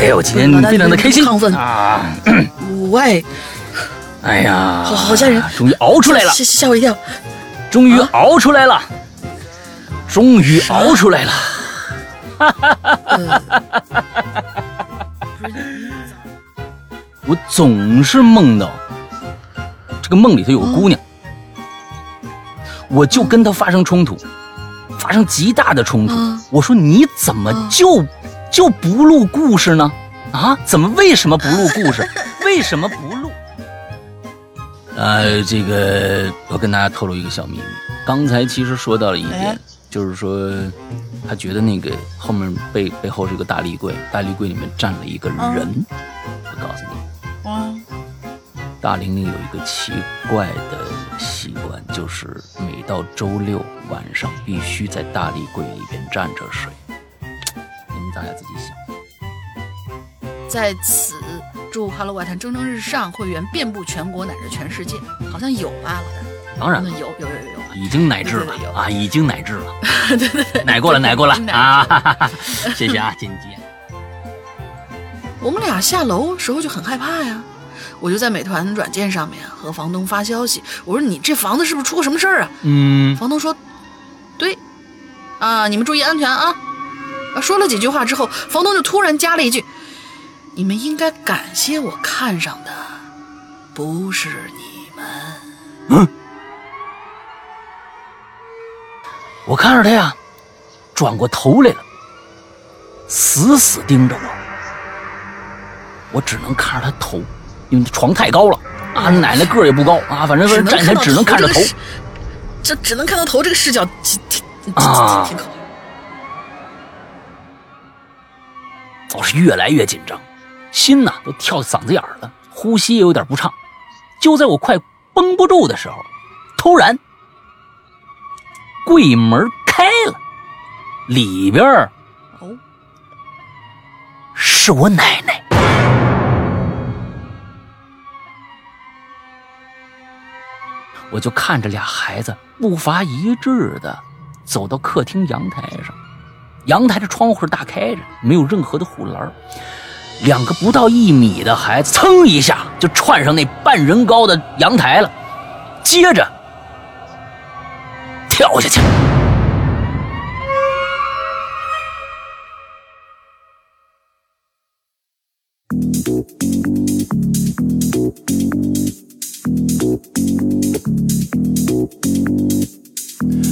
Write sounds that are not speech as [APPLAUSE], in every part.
哎呦，今天非常的开心。亢奋。啊！喂，[CLEARS THROAT] 哎呀，好好吓人，终于熬出来了，吓吓我一跳，终于熬出来了，终于熬出来了，哈哈哈哈哈哈！我总是梦到这个梦里头有个姑娘，我就跟她发生冲突，发生极大的冲突。我说你怎么就就不录故事呢？啊，怎么为什么不录故事？[LAUGHS] 为什么不录？呃，这个我跟大家透露一个小秘密，刚才其实说到了一点，就是说他觉得那个后面背背后是一个大立柜，大立柜里面站了一个人。我告诉你，嗯，大玲玲有一个奇怪的习惯，就是每到周六晚上必须在大立柜里边站着睡。大家自己想。在此，祝《哈喽外滩》蒸蒸日上，会员遍布全国乃至全世界，好像有吧，老大。当然有有有有有，已经乃至了啊，已经乃至了，对 [LAUGHS] 对对，奶过了奶过了啊！[LAUGHS] 谢谢啊，金姐。我们俩下楼时候就很害怕呀，我就在美团软件上面和房东发消息，我说你这房子是不是出过什么事儿啊？嗯，房东说，对，啊，你们注意安全啊。说了几句话之后，房东就突然加了一句。你们应该感谢我看上的不是你们。嗯，我看着他呀，转过头来了，死死盯着我。我只能看着他头，因为床太高了啊，奶奶个儿也不高啊，反正站起来只能看着头。这只能看到头，这个视角挺挺挺，挺可怕。我是越来越紧张。心呐都跳嗓子眼儿了，呼吸也有点不畅。就在我快绷不住的时候，突然柜门开了，里边哦是我奶奶。我就看着俩孩子步伐一致的走到客厅阳台上，阳台的窗户是大开着，没有任何的护栏。两个不到一米的孩子，噌一下就窜上那半人高的阳台了，接着跳下去。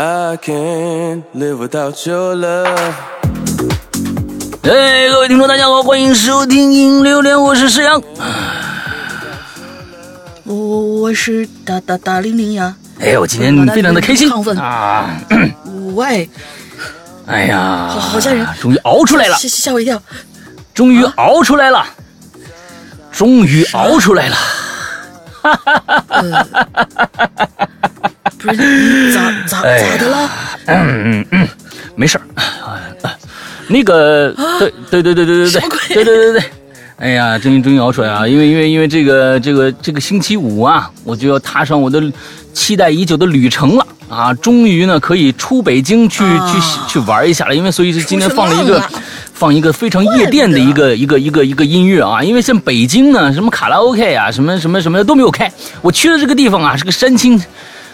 I can't live without your love. 哎，各位听众，大家好，欢迎收听《影榴莲》，我是石阳。我我我是大大大玲玲呀。哎我，今天非常的开心亢奋啊！喂，哎呀，好好吓人，终于熬出来了，吓吓我一跳，终于熬出来了，终于熬出来了，哈哈哈哈哈哈！不是咋咋咋的了？嗯嗯嗯，没事儿。那个，对对对对对对对，对对对对，哎呀，终于终于熬出来啊！因为因为因为这个这个这个星期五啊，我就要踏上我的期待已久的旅程了啊！终于呢可以出北京去去去玩一下了，因为所以是今天放了一个放一个非常夜店的一个一个一个一个音乐啊！因为像北京呢，什么卡拉 OK 啊，什么什么什么的都没有开，我去的这个地方啊是个山清。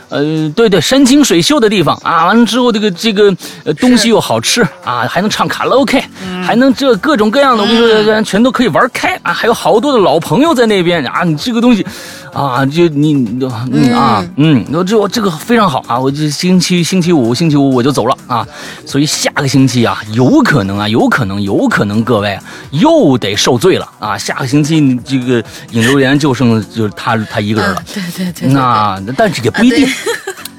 呃，对对，山清水秀的地方。啊，完了之后这个这个东西又好吃。啊，还能唱卡拉 OK，还能这各种各样的，我跟你说，全都可以玩开。啊，还有好多的老朋友在那边。啊，你这个东西。啊，就你，嗯啊，嗯，我这我这个非常好啊，我这星期星期五星期五我就走了啊，所以下个星期啊，有可能啊，有可能，有可能各位又得受罪了啊，下个星期这个引流员就剩就是他他一个人了，对对对，那但是也不一定，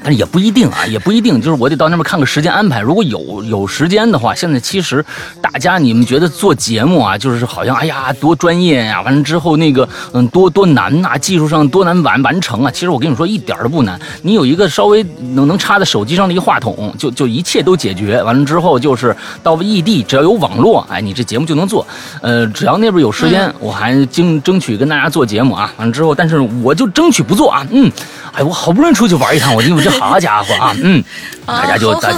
但是也不一定啊，也不一定，就是我得到那边看个时间安排。如果有有时间的话，现在其实大家你们觉得做节目啊，就是好像哎呀多专业呀、完了之后那个嗯多多难呐、技术上多难完完成啊。其实我跟你说一点都不难，你有一个稍微能能插在手机上的一个话筒，就就一切都解决。完了之后就是到异地，只要有网络，哎，你这节目就能做。呃，只要那边有时间，我还争争取跟大家做节目啊。完了之后，但是我就争取不做啊。嗯，哎，我好不容易出去玩一趟，我因为这好家伙啊，嗯，[LAUGHS] 大家就大家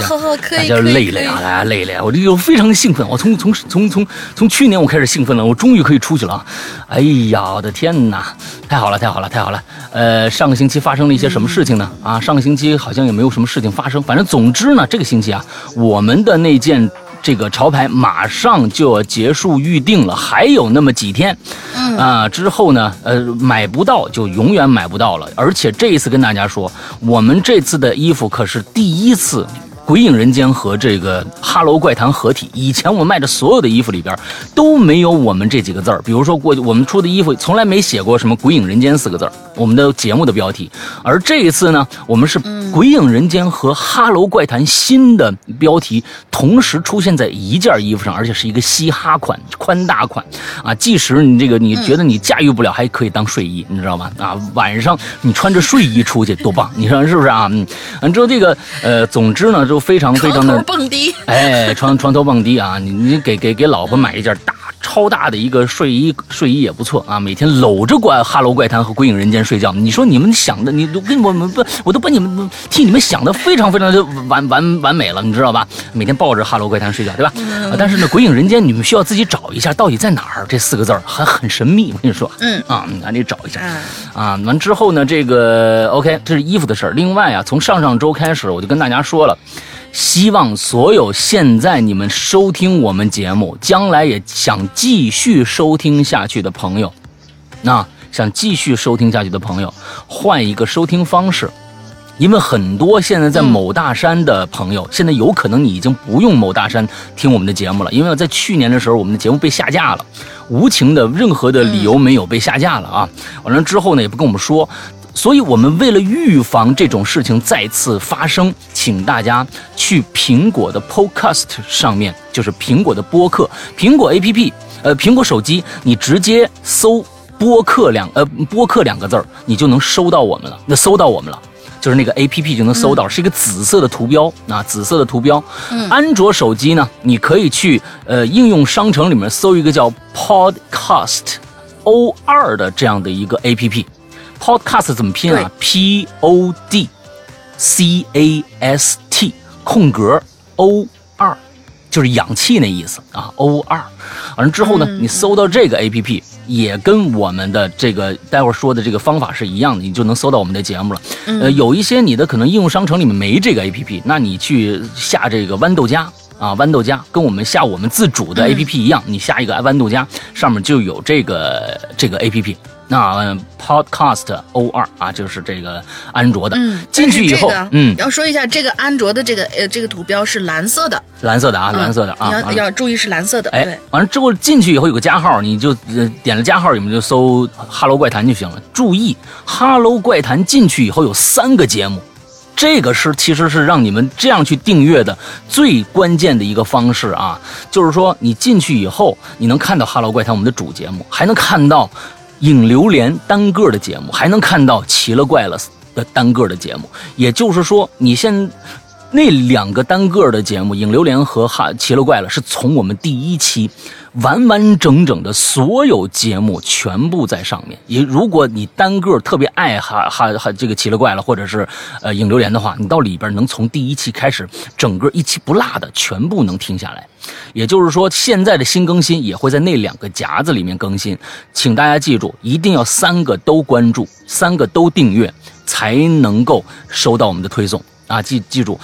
大家累累啊，大家累累啊，我这就非常兴奋，我从从从从从去年我开始兴奋了，我终于可以出去了啊！哎呀，我的天哪，太好了，太好了，太好了！呃，上个星期发生了一些什么事情呢？啊，上个星期好像也没有什么事情发生，反正总之呢，这个星期啊，我们的那件。这个潮牌马上就要结束预定了，还有那么几天，嗯啊，之后呢，呃，买不到就永远买不到了。而且这一次跟大家说，我们这次的衣服可是第一次。鬼影人间和这个哈喽怪谈合体，以前我们卖的所有的衣服里边都没有我们这几个字儿。比如说过去我们出的衣服从来没写过什么鬼影人间四个字儿，我们的节目的标题。而这一次呢，我们是鬼影人间和哈喽怪谈新的标题同时出现在一件衣服上，而且是一个嘻哈款、宽大款啊。即使你这个你觉得你驾驭不了，还可以当睡衣，你知道吗？啊，晚上你穿着睡衣出去多棒，你说是不是啊？嗯，完之后这个呃，总之呢，就非常非常的蹦迪，哎，床床头蹦迪啊！你你给给给老婆买一件大超大的一个睡衣，睡衣也不错啊！每天搂着怪哈喽怪谈和鬼影人间睡觉。你说你们想的，你都跟我们不，我都把你们替你们想的非常非常的完完完美了，你知道吧？每天抱着哈喽怪谈睡觉，对吧？啊，但是呢，鬼影人间你们需要自己找一下到底在哪儿，这四个字儿还很神秘。我跟你说，嗯啊，你赶紧找一下。嗯啊，完之后呢，这个 OK，这是衣服的事儿。另外啊，从上上周开始，我就跟大家说了，希望所有现在你们收听我们节目，将来也想继续收听下去的朋友，那想继续收听下去的朋友，换一个收听方式。因为很多现在在某大山的朋友，现在有可能你已经不用某大山听我们的节目了，因为在去年的时候，我们的节目被下架了，无情的任何的理由没有被下架了啊。完了之后呢，也不跟我们说，所以我们为了预防这种事情再次发生，请大家去苹果的 Podcast 上面，就是苹果的播客，苹果 APP，呃，苹果手机，你直接搜播客两呃播客两个字儿，你就能收到我们了，那搜到我们了。就是那个 A P P 就能搜到，是一个紫色的图标啊，紫色的图标。安卓手机呢，你可以去呃应用商城里面搜一个叫 Podcast O 二的这样的一个 A P P。Podcast 怎么拼啊？P O D C A S T 空格 O 二，就是氧气那意思啊，O 二。完了之后呢，你搜到这个 A P P，也跟我们的这个待会儿说的这个方法是一样的，你就能搜到我们的节目了。呃，有一些你的可能应用商城里面没这个 A P P，那你去下这个豌豆荚。啊，豌豆荚跟我们下我们自主的 A P P 一样，你下一个豌豆荚，上面就有这个这个 A P P。那、呃 Podcast O 二啊，就是这个安卓的。嗯，进去以后，这个嗯，要说一下，这个安卓的这个呃这个图标是蓝色的，蓝色的啊，嗯蓝色的啊，要要注意是蓝色的，哎，，完了之后进去以后有个加号，你就呃点了加号，你们就搜“哈喽怪谈”就行了。注意，“哈喽怪谈”进去以后有三个节目，这个是其实是让你们这样去订阅的最关键的一个方式啊，就是说你进去以后，你能看到《哈喽怪谈》我们的主节目，还能看到影榴莲单个的节目，还能看到奇了怪了的单个的节目。也就是说，你现那两个单个的节目，《影榴莲》和《哈奇了怪了》，是从我们第一期完完整整的所有节目全部在上面。也如果你单个特别爱哈哈哈这个奇了怪了，或者是呃影榴莲的话，你到里边能从第一期开始，整个一期不落的全部能听下来。也就是说，现在的新更新也会在那两个夹子里面更新，请大家记住，一定要三个都关注，三个都订阅，才能够收到我们的推送啊！记记住，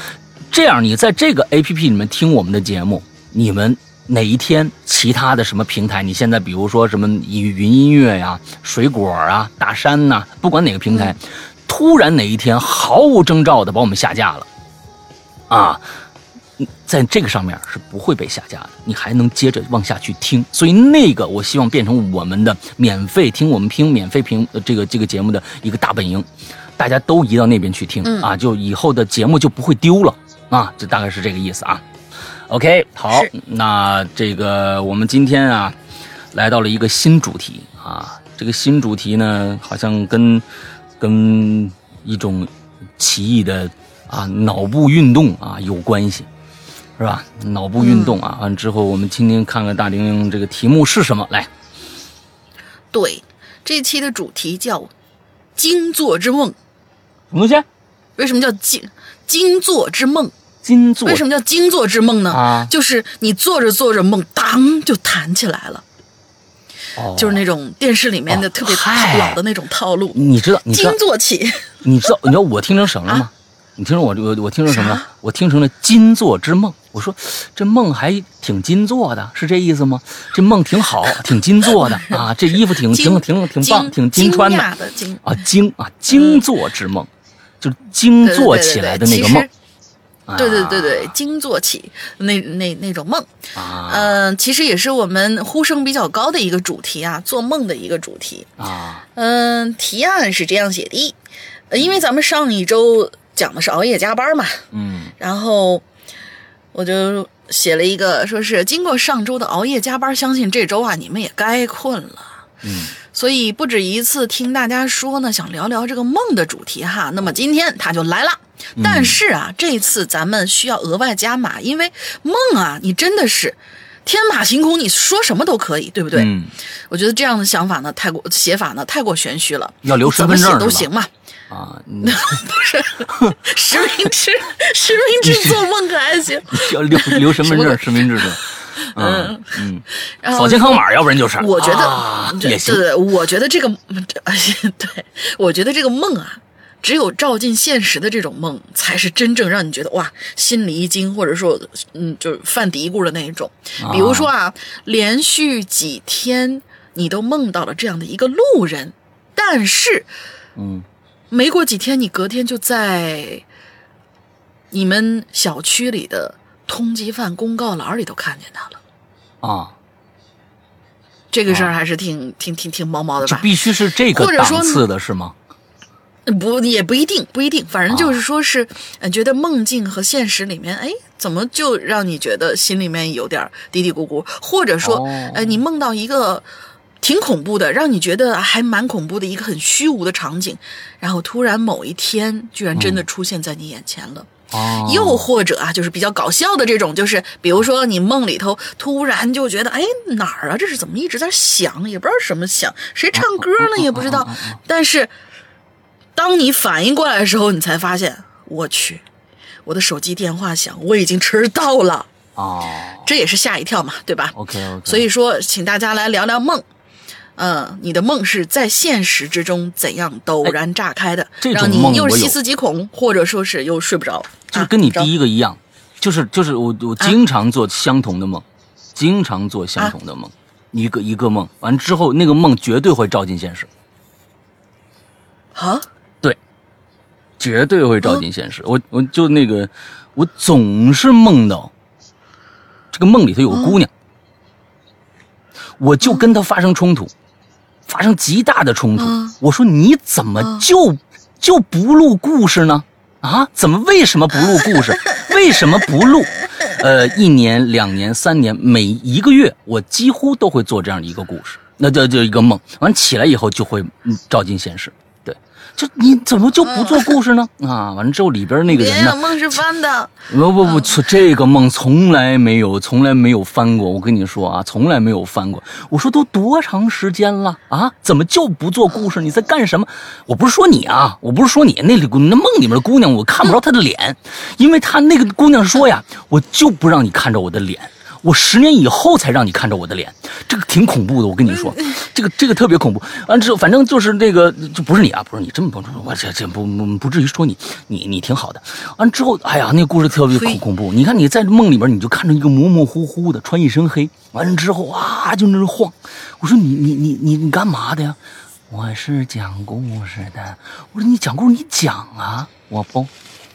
这样你在这个 A P P 里面听我们的节目，你们哪一天其他的什么平台，你现在比如说什么云云音乐呀、水果啊、大山呐、不管哪个平台，突然哪一天毫无征兆的把我们下架了，啊！在这个上面是不会被下架的，你还能接着往下去听。所以那个我希望变成我们的免费听我们听免费评呃这个这个节目的一个大本营。大家都移到那边去听、嗯啊，就以后的节目就不会丢了啊，这大概是这个意思啊。OK，好，那这个我们今天啊，来到了一个新主题啊，这个新主题呢，好像跟跟一种奇异的啊脑部运动啊有关系，是吧？脑部运动啊，完之后我们听听看看大玲这个题目是什么，来，对，这期的主题叫“金座之梦什么东西？”。为什么叫金金座之梦？金座为什么叫金座之梦呢？啊就是你做着做着梦，当就弹起来了，哦就是那种电视里面的哦特别嗨老的那种套路。你知道，你知道金，座起，你知道，你知道我听成什么了吗？你听成我我我听成什么了？我听成了金座之梦。我说这梦还挺金做的，是这意思吗？这梦挺好，[LAUGHS] 挺金做的啊，这衣服挺挺挺挺棒，挺金穿的。啊，金啊精座之梦，就是金做起来的那个梦。啊对对对对，对对，惊坐起那那那种梦，啊。嗯、其实也是我们呼声比较高的一个主题啊，做梦的一个主题。啊。嗯、提案是这样写的，呃因为咱们上一周讲的是熬夜加班嘛，嗯。然后我就写了一个，说是经过上周的熬夜加班，相信这周啊你们也该困了。嗯所以不止一次听大家说呢，想聊聊这个梦的主题哈。那么今天他就来了，但是啊，这次咱们需要额外加码，因为梦啊，你真的是天马行空，你说什么都可以，对不对？嗯我觉得这样的想法呢，太过写法呢太过玄虚了，要留身份证都行嘛。啊，[LAUGHS] 不是实名制，[LAUGHS] 实名制做梦可还行？要留留身份证、实名制的。嗯嗯，[LAUGHS] 然后扫健康码，要不然就是。我觉得、也行。对，我觉得这个，这对我觉得这个梦啊，只有照进现实的这种梦，才是真正让你觉得哇，心里一惊，或者说嗯，就是犯嘀咕的那一种。比如说啊，连续几天你都梦到了这样的一个路人，但是嗯没过几天，你隔天就在你们小区里的通缉犯公告栏里都看见他了。啊，这个事儿还是挺、挺挺挺毛毛的吧？就必须是这个或者说档次的是吗？不，也不一定，不一定，反正就是说是，呃，觉得梦境和现实里面，哎，怎么就让你觉得心里面有点嘀嘀咕咕，或者说，哦呃，你梦到一个挺恐怖的，让你觉得还蛮恐怖的一个很虚无的场景，然后突然某一天，居然真的出现在你眼前了。哦，又或者啊，就是比较搞笑的这种，就是比如说你梦里头突然就觉得，哎，哪儿啊？这是怎么一直在响？也不知道什么响，谁唱歌呢？也不知道。但是当你反应过来的时候，你才发现，我去，我的手机电话响，我已经迟到了。哦这也是吓一跳嘛，对吧？，OK OK，所以说，请大家来聊聊梦。嗯，你的梦是在现实之中怎样陡然炸开的，这种让你梦又是细思极恐，或者说是又睡不着，就是跟你啊第一个一样，就是就是我我经常做相同的梦，经常做相同的梦，一个一个梦，完之后那个梦绝对会照进现实，啊，对，绝对会照进现实。我我就那个，我总是梦到这个梦里头有个姑娘，我就跟她发生冲突，发生极大的冲突。嗯我说你怎么就、就不录故事呢？啊，怎么为什么不录故事？[LAUGHS] 为什么不录？呃，一年、两年、三年，每一个月，我几乎都会做这样的一个故事，那就就一个梦。完起来以后就会嗯照进现实。对，就你怎么就不做故事呢？[LAUGHS] 啊，完了之后里边那个人呢？梦是翻的，不不不，这这个梦从来没有，从来没有翻过。我跟你说啊，从来没有翻过。我说都多长时间了啊？怎么就不做故事？你在干什么？我不是说你啊，我不是说你那里那梦里面的姑娘，我看不着她的脸，因为她那个姑娘说呀，我就不让你看着我的脸。我十年以后才让你看着我的脸，这个挺恐怖的。我跟你说，[LAUGHS] 这个这个特别恐怖。完之后，反正就是那个，就不是你啊，不是你，真不是我这这不不不至于说你，你你挺好的。完之后，哎呀，那个故事特别恐恐怖。你看你在梦里边，你就看着一个模模糊糊的，穿一身黑，完了之后啊，就那儿晃。我说你你你你你干嘛的呀？我是讲故事的。我说你讲故事，你讲啊，我不。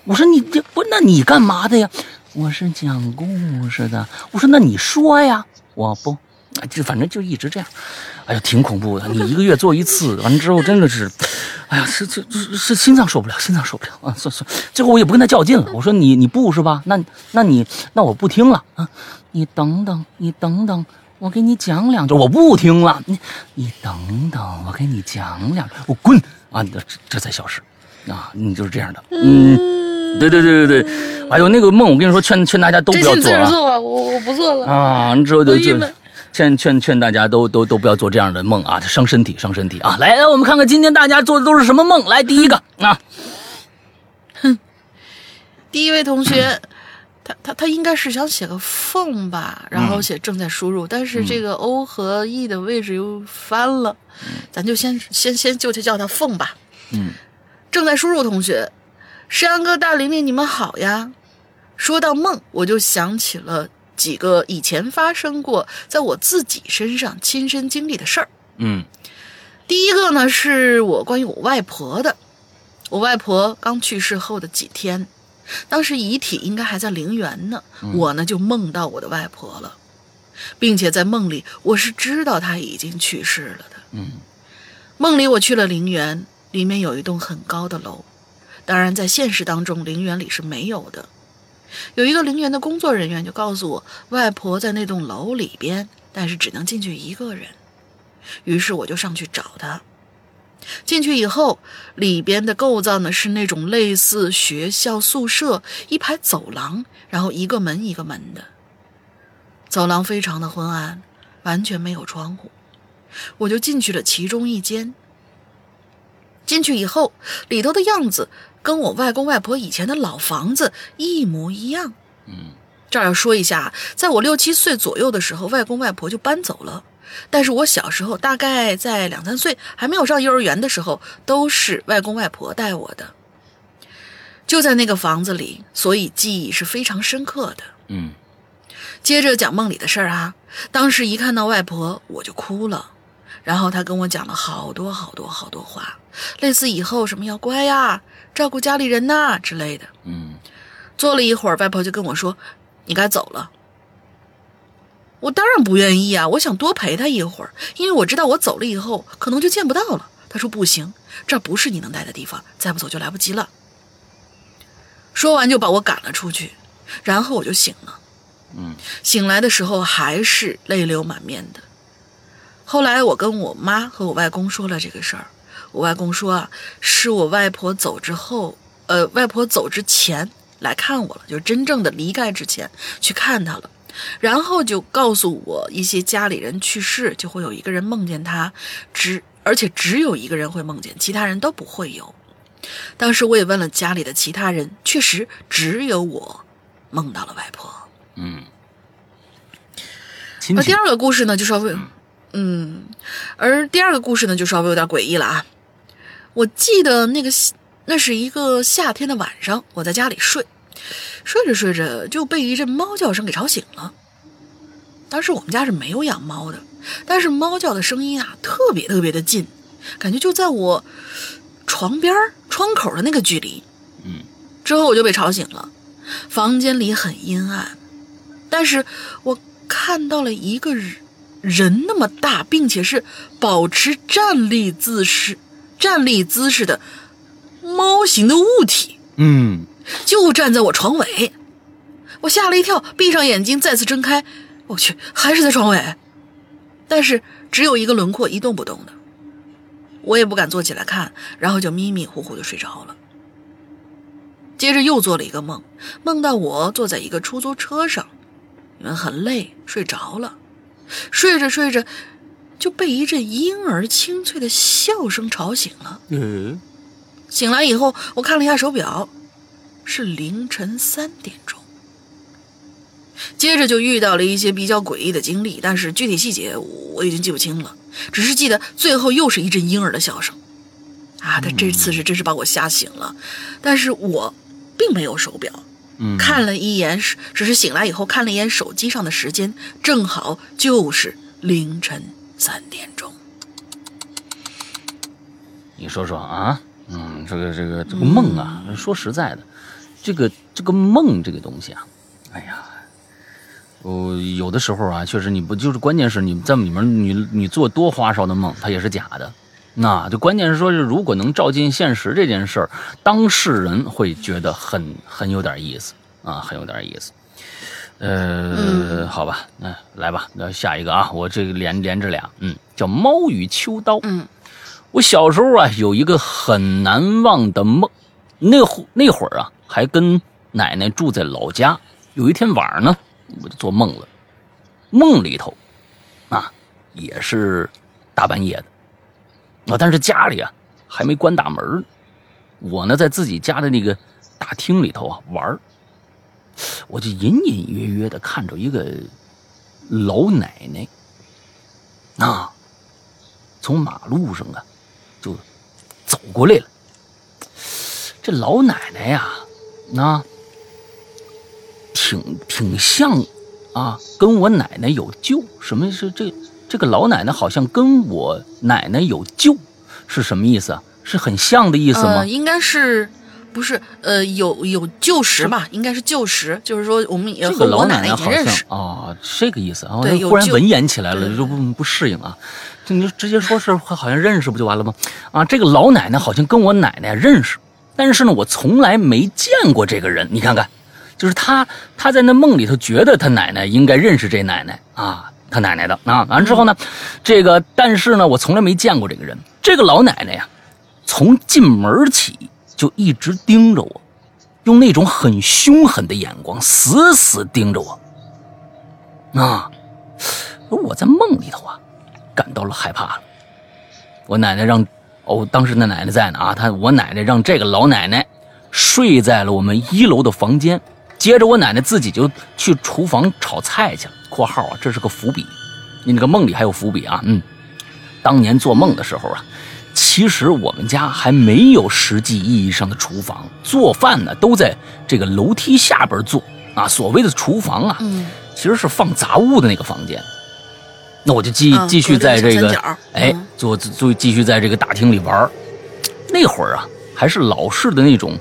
我说你这不，那你干嘛的呀？我是讲故事的。我说那你说呀，我不。啊就反正就一直这样，哎呀，挺恐怖的。你一个月做一次，完了之后真的是，哎呀，是这这是心脏受不了，心脏受不了啊！算算，最后我也不跟他较劲了。我说你你不是吧？那那你那我不听了啊！你等等，你等等，我给你讲两句。我不听了，你你等等，我给你讲两句。我滚啊！这这才消失啊！你就是这样的，嗯，对对对对对。哎呦，那个梦，我跟你说，劝劝大家都不要做啊！做我我不做了啊！之后就就。劝劝劝大家都都都不要做这样的梦啊，伤身体伤身体啊！来，我们看看今天大家做的都是什么梦。来，第一个啊，哼，第一位同学，他他他应该是想写个凤吧，然后写正在输入，但是这个 O 和 E 的位置又翻了，咱就先先先就去叫他凤吧。嗯，正在输入同学，山羊哥大玲玲，你们好呀！说到梦，我就想起了。几个以前发生过在我自己身上亲身经历的事儿。嗯，第一个呢是我关于我外婆的。我外婆刚去世后的几天，当时遗体应该还在陵园呢，我呢就梦到我的外婆了，并且在梦里我是知道她已经去世了的。嗯，梦里我去了陵园，里面有一栋很高的楼，当然在现实当中陵园里是没有的。有一个陵园的工作人员就告诉我，外婆在那栋楼里边，但是只能进去一个人。于是我就上去找她。进去以后，里边的构造呢是那种类似学校宿舍，一排走廊，然后一个门一个门的。走廊非常的昏暗，完全没有窗户。我就进去了其中一间。进去以后，里头的样子。跟我外公外婆以前的老房子一模一样。嗯，这儿要说一下，在我六七岁左右的时候，外公外婆就搬走了。但是我小时候，大概在两三岁还没有上幼儿园的时候，都是外公外婆带我的。就在那个房子里，所以记忆是非常深刻的。嗯，接着讲梦里的事儿啊，当时一看到外婆，我就哭了。然后他跟我讲了好多好多好多话，类似以后什么要乖呀。照顾家里人呐之类的。嗯，坐了一会儿，外婆就跟我说：“你该走了。”我当然不愿意啊，我想多陪他一会儿，因为我知道我走了以后可能就见不到了。他说：“不行，这不是你能待的地方，再不走就来不及了。”说完就把我赶了出去，然后我就醒了。嗯，醒来的时候还是泪流满面的。后来我跟我妈和我外公说了这个事儿。我外公说啊，是我外婆走之后，呃，外婆走之前来看我了，就是真正的离开之前去看她了，然后就告诉我一些家里人去世就会有一个人梦见他，只而且只有一个人会梦见，其他人都不会有。当时我也问了家里的其他人，确实只有我梦到了外婆。嗯。那第二个故事呢，就稍微，嗯，嗯而第二个故事呢，就稍微有点诡异了啊。我记得那个那是一个夏天的晚上，我在家里睡，睡着睡着就被一阵猫叫声给吵醒了。当时我们家是没有养猫的，但是猫叫的声音啊特别特别的近，感觉就在我床边窗口的那个距离。嗯，之后我就被吵醒了，房间里很阴暗，但是我看到了一个人人那么大，并且是保持站立姿势。站立姿势的猫形的物体，嗯，就站在我床尾，我吓了一跳，闭上眼睛再次睁开，我去，还是在床尾，但是只有一个轮廓一动不动的，我也不敢坐起来看，然后就迷迷糊糊的睡着了。接着又做了一个梦，梦到我坐在一个出租车上，因为很累睡着了，睡着睡着。就被一阵婴儿清脆的笑声吵醒了。嗯，醒来以后，我看了一下手表，是凌晨三点钟。接着就遇到了一些比较诡异的经历，但是具体细节我已经记不清了，只是记得最后又是一阵婴儿的笑声。啊，他这次是真是把我吓醒了，但是我并没有手表，嗯，看了一眼，只是醒来以后看了一眼手机上的时间，正好就是凌晨。三点钟，你说说啊，嗯，这个这个这个梦啊，说实在的，这个这个梦这个东西啊，哎呀，我有的时候啊，确实你不就是关键是你在里面你你做多花哨的梦，它也是假的，那就关键是说，是如果能照进现实这件事儿，当事人会觉得很很有点意思啊，很有点意思。呃，好吧，那、来吧，那下一个啊，我这个连连着俩，嗯，叫猫与秋刀。嗯，我小时候啊，有一个很难忘的梦，那会那会儿啊，还跟奶奶住在老家。有一天晚上呢，我就做梦了，梦里头啊，也是大半夜的啊，但是家里啊还没关大门我呢在自己家的那个大厅里头啊玩我就隐隐约约的看着一个老奶奶啊，从马路上啊就走过来了。这老奶奶呀，那挺挺像啊，跟我奶奶有旧。什么是这这个老奶奶好像跟我奶奶有旧，是什么意思啊？是很像的意思吗？呃，应该是不是呃有有旧识吧？应该是旧识，就是说我们也这个老奶奶好像。啊，这个意思啊，对忽然文言起来了，就不不适应啊。就你就直接说是好像认识不就完了吗？啊，这个老奶奶好像跟我奶奶认识，但是呢，我从来没见过这个人。你看看，就是他，他在那梦里头觉得他奶奶应该认识这奶奶啊，他奶奶的啊。完了之后呢，这个但是呢，我从来没见过这个人。这个老奶奶呀，从进门起就一直盯着我，用那种很凶狠的眼光死死盯着我。啊，我在梦里头啊，感到了害怕了。我奶奶让，哦，当时那奶奶在呢啊，她我奶奶让这个老奶奶睡在了我们一楼的房间，接着我奶奶自己就去厨房炒菜去了。（括号啊，这是个伏笔，你那个梦里还有伏笔啊，嗯。当年做梦的时候啊，其实我们家还没有实际意义上的厨房，做饭呢都在这个楼梯下边做啊。所谓的厨房啊，嗯其实是放杂物的那个房间。那我就继嗯继续在这个哎嗯，就就继续在这个大厅里玩那会儿啊，还是老式的那种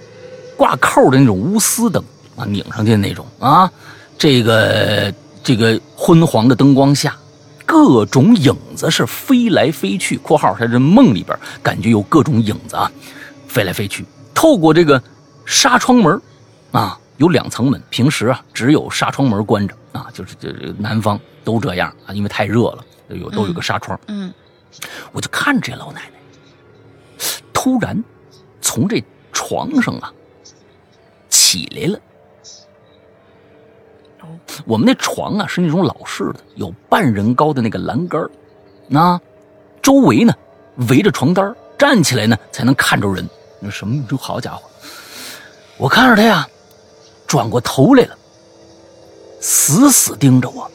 挂扣的那种钨丝灯啊，拧上去的那种啊。这个这个昏黄的灯光下，各种影子是飞来飞去。（括号在这梦里边感觉有各种影子啊，飞来飞去。透过这个纱窗门啊，有两层门，平时啊只有纱窗门关着啊，就是就是南方都这样啊，因为太热了，有都有个纱窗。嗯我就看这老奶奶，突然从这床上啊起来了。我们那床啊是那种老式的，有半人高的那个栏杆儿那周围呢围着床单儿站起来呢才能看着人。那什么？这好家伙！我看着他呀，转过头来了，死死盯着我。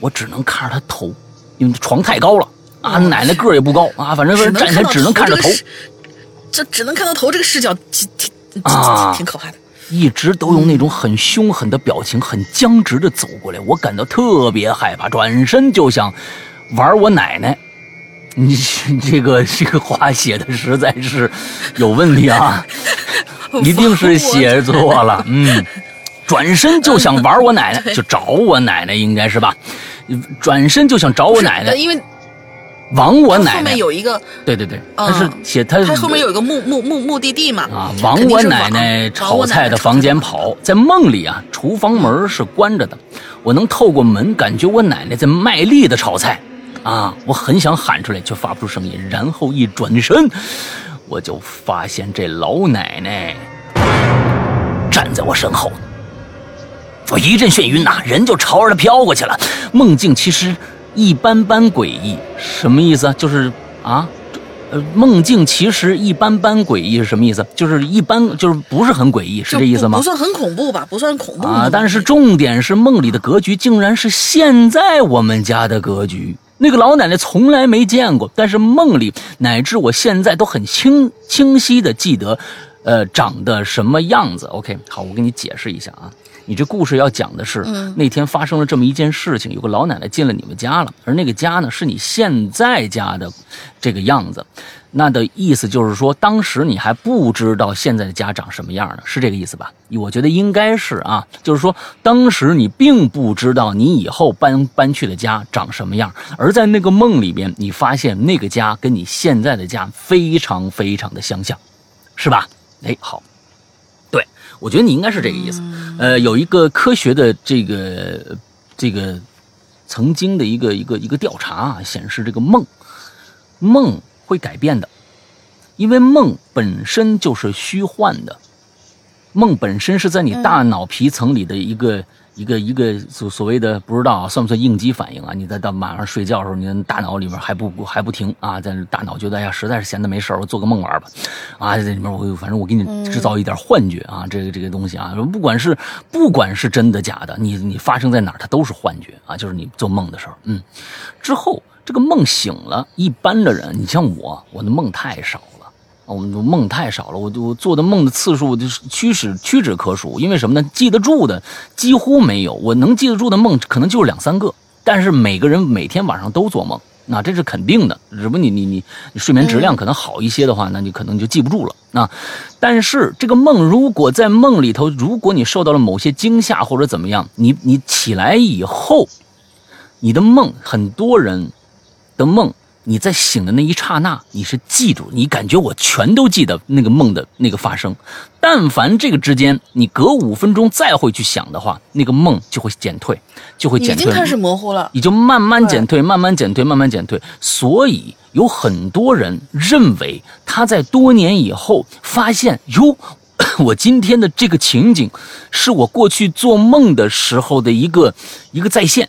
我只能看着他头，因为床太高了啊，奶奶个儿也不高啊，反正是站起来只能看着头这只能看到头这个视角，挺挺挺啊挺挺可怕的。一直都用那种很凶狠的表情，很僵直的走过来，我感到特别害怕，转身就想玩我奶奶。你这个这个话写的实在是有问题啊，[LAUGHS] 一定是写错了。嗯，转身就想玩我奶奶，[LAUGHS] 就找我奶奶，应该是吧？转身就想找我奶奶，呃因为往我奶奶。后面有一个，对对对，嗯他是写他他后面有一个目目目目的地嘛，啊，肯往我奶奶炒菜的房间跑，在梦里啊，厨房门是关着的，我能透过门感觉我奶奶在卖力的炒菜，啊，我很想喊出来，却发不出声音，然后一转身，我就发现这老奶奶站在我身后，我一阵眩晕呐、人就朝着她飘过去了。梦境其实一般般诡异，什么意思啊？就是啊。呃，梦境其实一般般诡异是什么意思？就是一般，就是不是很诡异，是这意思吗不不？算很恐怖吧，不算恐怖啊，但是重点是梦里的格局竟然是现在我们家的格局。那个老奶奶从来没见过，但是梦里乃至我现在都很清清晰的记得，呃，长得什么样子。OK，好，我给你解释一下啊，你这故事要讲的是嗯那天发生了这么一件事情，有个老奶奶进了你们家了，而那个家呢是你现在家的这个样子。那的意思就是说，当时你还不知道现在的家长什么样呢，是这个意思吧？我觉得应该是啊，就是说当时你并不知道你以后搬搬去的家长什么样，而在那个梦里边，你发现那个家跟你现在的家非常非常的相像，是吧？哎，好，对我觉得你应该是这个意思。呃，有一个科学的这个这个曾经的一个一个一个调查啊，显示这个梦梦会改变的，因为梦本身就是虚幻的，梦本身是在你大脑皮层里的一个、一个一个所所谓的不知道啊，算不算应激反应啊？你在到晚上睡觉的时候，你的大脑里面还不还不停啊，在大脑觉得哎呀，实在是闲的没事儿我做个梦玩吧，啊，在里面我反正我给你制造一点幻觉啊，这个这个东西啊，不管是不管是真的假的，你你发生在哪儿，它都是幻觉啊，就是你做梦的时候，嗯，之后这个梦醒了，一般的人，你像我，我的梦太少我们的梦太少了，我我做的梦的次数就是屈指屈指可数。因为什么呢？记得住的几乎没有，我能记得住的梦可能就是两三个。但是每个人每天晚上都做梦，那这是肯定的。只不过你你你你睡眠质量可能好一些的话，那你可能就记不住了啊。但是这个梦如果在梦里头，如果你受到了某些惊吓或者怎么样，你你起来以后，你的梦很多人的梦，你在醒的那一刹那，你是记住，你感觉我全都记得那个梦的那个发生。但凡这个之间，你隔五分钟再会去想的话，那个梦就会减退，就会减退。已经开始模糊了。你就慢慢减退，慢慢减退，慢慢减退。所以有很多人认为他在多年以后发现，哟，[COUGHS] 我今天的这个情景是我过去做梦的时候的一个一个再现。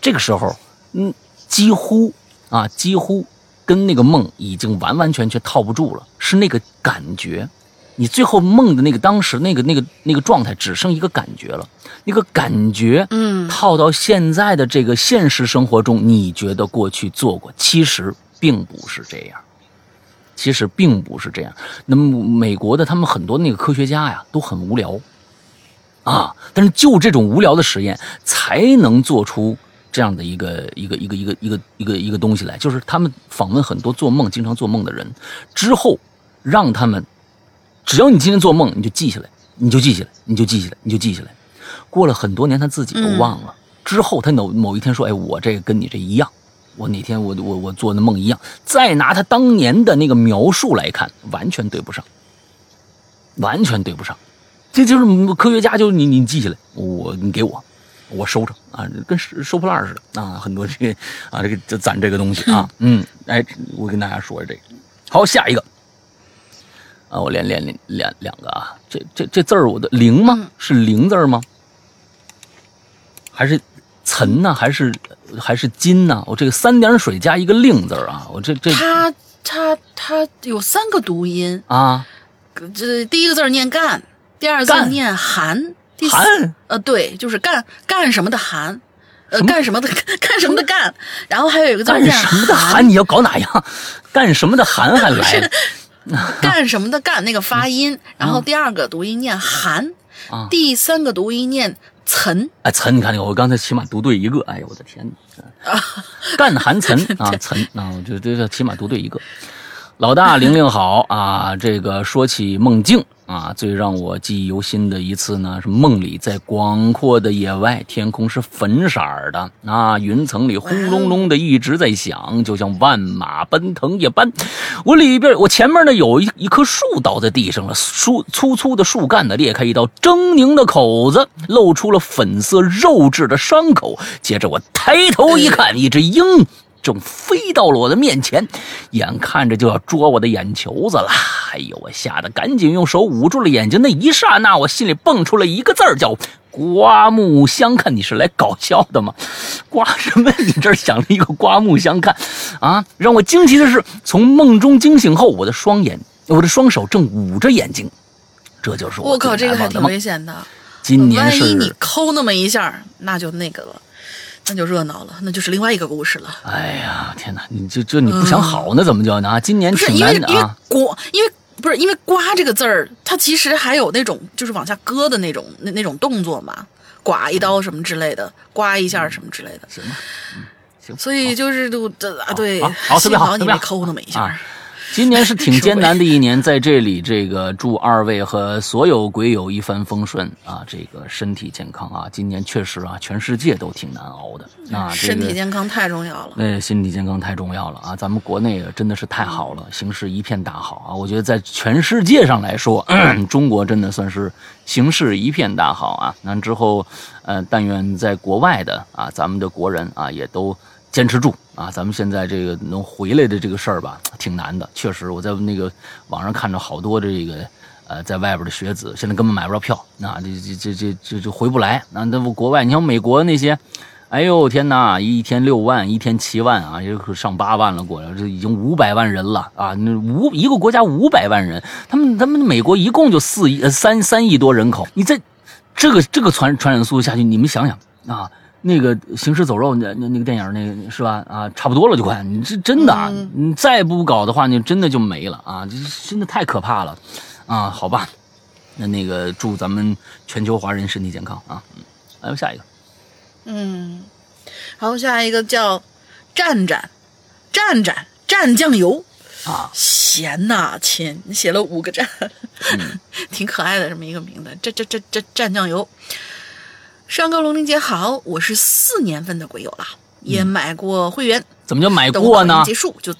这个时候，嗯，几乎啊，几乎跟那个梦已经完完全全套不住了，是那个感觉。你最后梦的那个当时那个那个那个状态，只剩一个感觉了。那个感觉，嗯套到现在的这个现实生活中，你觉得过去做过，其实并不是这样。其实并不是这样。那么美国的他们很多那个科学家呀，都很无聊啊，但是就这种无聊的实验，才能做出这样的一个一个一个一个一个一个一个东西来。就是他们访问很多做梦、经常做梦的人之后，让他们只要你今天做梦，你就记下来，你就记下来，你就记下来，你就记下来。过了很多年，他自己都忘了。之后他某某一天说：“哎，我这个跟你这一样，我哪天我我我做的梦一样。”再拿他当年的那个描述来看，完全对不上，完全对不上。这就是科学家，就是你你记下来，我你给我，我收着啊，跟收收破烂似的啊。很多这个啊，这个就攒这个东西啊，[LAUGHS] 嗯，哎，我跟大家说这个。好，下一个。啊，我连连连两两个啊，这这这字儿我的灵吗？嗯是灵字吗？还是岑呢？还是还是金呢？我这个三点水加一个令字啊，我这这它它它有三个读音，啊，这第一个字念干，第二个字念寒，第寒呃对，就是干干什么的寒，呃干什么的 [LAUGHS] 干什么的干，然后还有一个字儿干什么的寒？你要搞哪样？干什么的寒还来了 [LAUGHS] 干什么的干那个发音，然后第二个读音念寒，啊？第三个读音念岑，哎，岑，你看，我刚才起码读对一个。哎呦，我的天哪！[LAUGHS] 干寒岑啊，岑啊，我这这这起码读对一个。老大玲玲好 [LAUGHS] 啊，这个说起梦境啊，最让我记忆犹新的一次呢，是梦里在广阔的野外，天空是粉色的啊，云层里轰隆隆的一直在响，就像万马奔腾一般。我里边，我前面呢有一一棵树倒在地上了，树粗粗的树干呢裂开一道狰狞的口子，露出了粉色肉质的伤口。接着我抬头一看，一只鹰。正飞到了我的面前，眼看着就要捉我的眼球子了。哎呦，我吓得赶紧用手捂住了眼睛。那一刹那，我心里蹦出了一个字儿，叫“刮目相看”。你是来搞笑的吗？刮什么？你这儿想了一个“刮目相看”啊！让我惊奇的是，从梦中惊醒后，我的双眼，我的双手正捂着眼睛。这就是我靠，这个还挺危险的。今年是万一你抠那么一下，那就那个了，那就热闹了，那就是另外一个故事了。哎呀，天哪！你这这你不想好呢？怎么叫呢？啊，今年不是挺因为因为难的啊。刮，因为不是因为刮这个字儿，它其实还有那种就是往下割的那种那那种动作嘛。刮一刀什么之类的，刮一下什么之类的。行吧，嗯，行。所以就是都这啊，对，好好特别幸好你没抠那么一下。啊今年是挺艰难的一年，在这里，这个祝二位和所有鬼友一帆风顺啊，这个身体健康啊。今年确实啊，全世界都挺难熬的啊，这身体健康太重要了。那身体健康太重要了啊！咱们国内啊真的是太好了，形势一片大好啊！我觉得在全世界上来说，[CLEARS THROAT] 中国真的算是形势一片大好啊！那之后，呃，但愿在国外的啊，咱们的国人啊也都坚持住啊！咱们现在这个能回来的这个事儿吧，挺难的。确实，我在那个网上看着好多这个。呃，在外边的学子现在根本买不着票，那这这这这这就回不来。那那国外，你像美国那些，哎呦天哪，一天六万，一天七万啊，也上八万了，过来这已经五百万人了啊！那五一个国家五百万人，他们他们美国一共就四亿三三亿多人口，你在这个这个传传染速度下去，你们想想啊，那个行尸走肉那那那个电影那个是吧啊，差不多了就快，你这真的啊，你再不搞的话，你真的就没了啊，这真的太可怕了啊！好吧，那那个祝咱们全球华人身体健康啊！嗯，来下一个。嗯，好，下一个叫战战战战蘸酱油啊，咸呐亲，你写了五个蘸，[LAUGHS] 挺可爱的这么一个名字。这这这这蘸酱油。上高龙玲姐好，我是四年份的鬼友了，也买过会员。怎么叫买过呢？结束就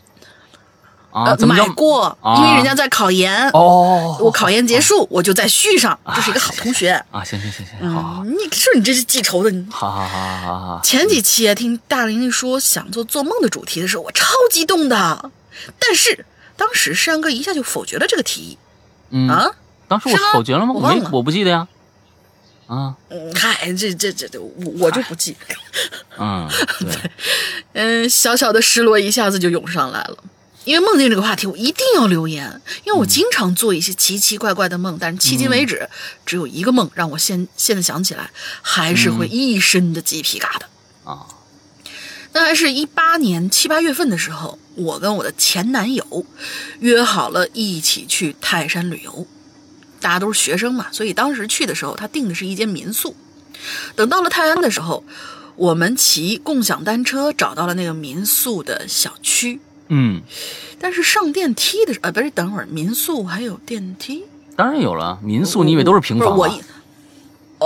啊，呃怎么叫买过，啊因为人家在考研。哦，我考研结束，我就再续上，这是一个好同学。啊，行行行行，好好嗯，你说你这是记仇的，你好好好好好好，前几期听大玲玲说想做做梦的主题的时候，我超激动的，但是当时山哥一下就否决了这个提议嗯，啊。当时我否决了吗？我我不记得呀。啊，嗯，嗨，这这这这，我我就不记。嗯，对，[LAUGHS] 嗯，小小的失落一下子就涌上来了。因为梦境这个话题，我一定要留言，因为我经常做一些奇奇怪怪的梦，但是迄今为止、只有一个梦让我现现在想起来还是会一身的鸡皮疙瘩。啊，那还是一八年七八月份的时候，我跟我的前男友约好了一起去泰山旅游。大家都是学生嘛，所以当时去的时候，他订的是一间民宿。等到了泰安的时候，我们骑共享单车找到了那个民宿的小区，嗯，但是上电梯的时候，呃，不是，等会儿民宿还有电梯？当然有了，民宿你以为都是平房啊？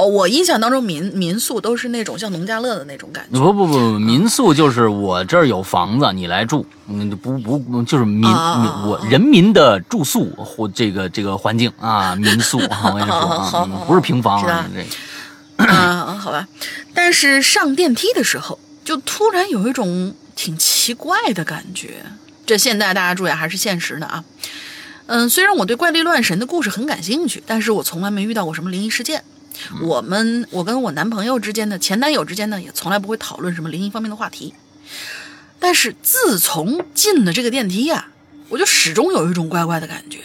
我印象当中民民宿都是那种像农家乐的那种感觉。不不不，民宿就是我这儿有房子，你来住，嗯，不不不，就是民啊民我人民的住宿或这个这个环境啊，民宿啊，我跟你说 [LAUGHS] 不是平房这啊，好吧。但是上电梯的时候，就突然有一种挺奇怪的感觉。这现在大家注意啊，还是现实的啊。嗯，虽然我对怪力乱神的故事很感兴趣，但是我从来没遇到过什么灵异事件。我们，我跟我男朋友之间的前男友之间呢，也从来不会讨论什么灵异方面的话题。但是自从进了这个电梯呀、我就始终有一种怪怪的感觉。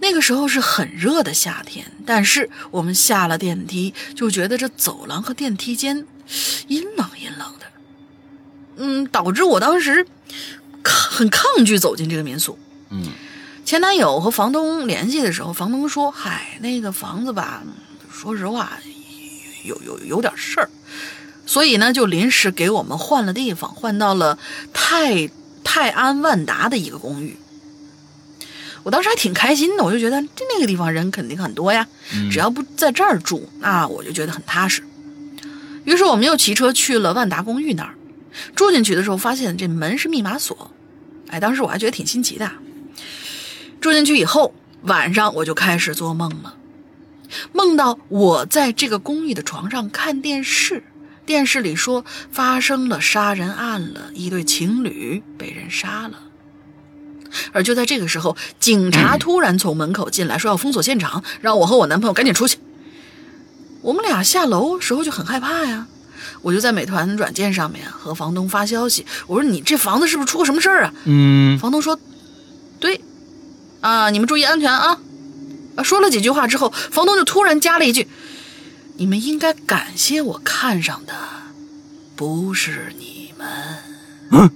那个时候是很热的夏天，但是我们下了电梯，就觉得这走廊和电梯间阴冷阴冷的，嗯，导致我当时抗很抗拒走进这个民宿。嗯前男友和房东联系的时候，房东说：“嗨，那个房子吧，说实话，有有有点事儿，所以呢，就临时给我们换了地方，换到了泰泰安万达的一个公寓。我当时还挺开心的，我就觉得这那个地方人肯定很多呀，只要不在这儿住，那我就觉得很踏实。于是我们又骑车去了万达公寓那儿，住进去的时候发现这门是密码锁，哎，当时我还觉得挺新奇的。住进去以后，晚上我就开始做梦了，梦到我在这个公寓的床上看电视，电视里说发生了杀人案了，一对情侣被人杀了。而就在这个时候，警察突然从门口进来，说要封锁现场，让我和我男朋友赶紧出去。我们俩下楼时候就很害怕呀，我就在美团软件上面和房东发消息，我说你这房子是不是出过什么事儿啊？嗯房东说：“对，啊，你们注意安全啊。”啊，说了几句话之后，房东就突然加了一句：“你们应该感谢我看上的，不是你们。”嗯，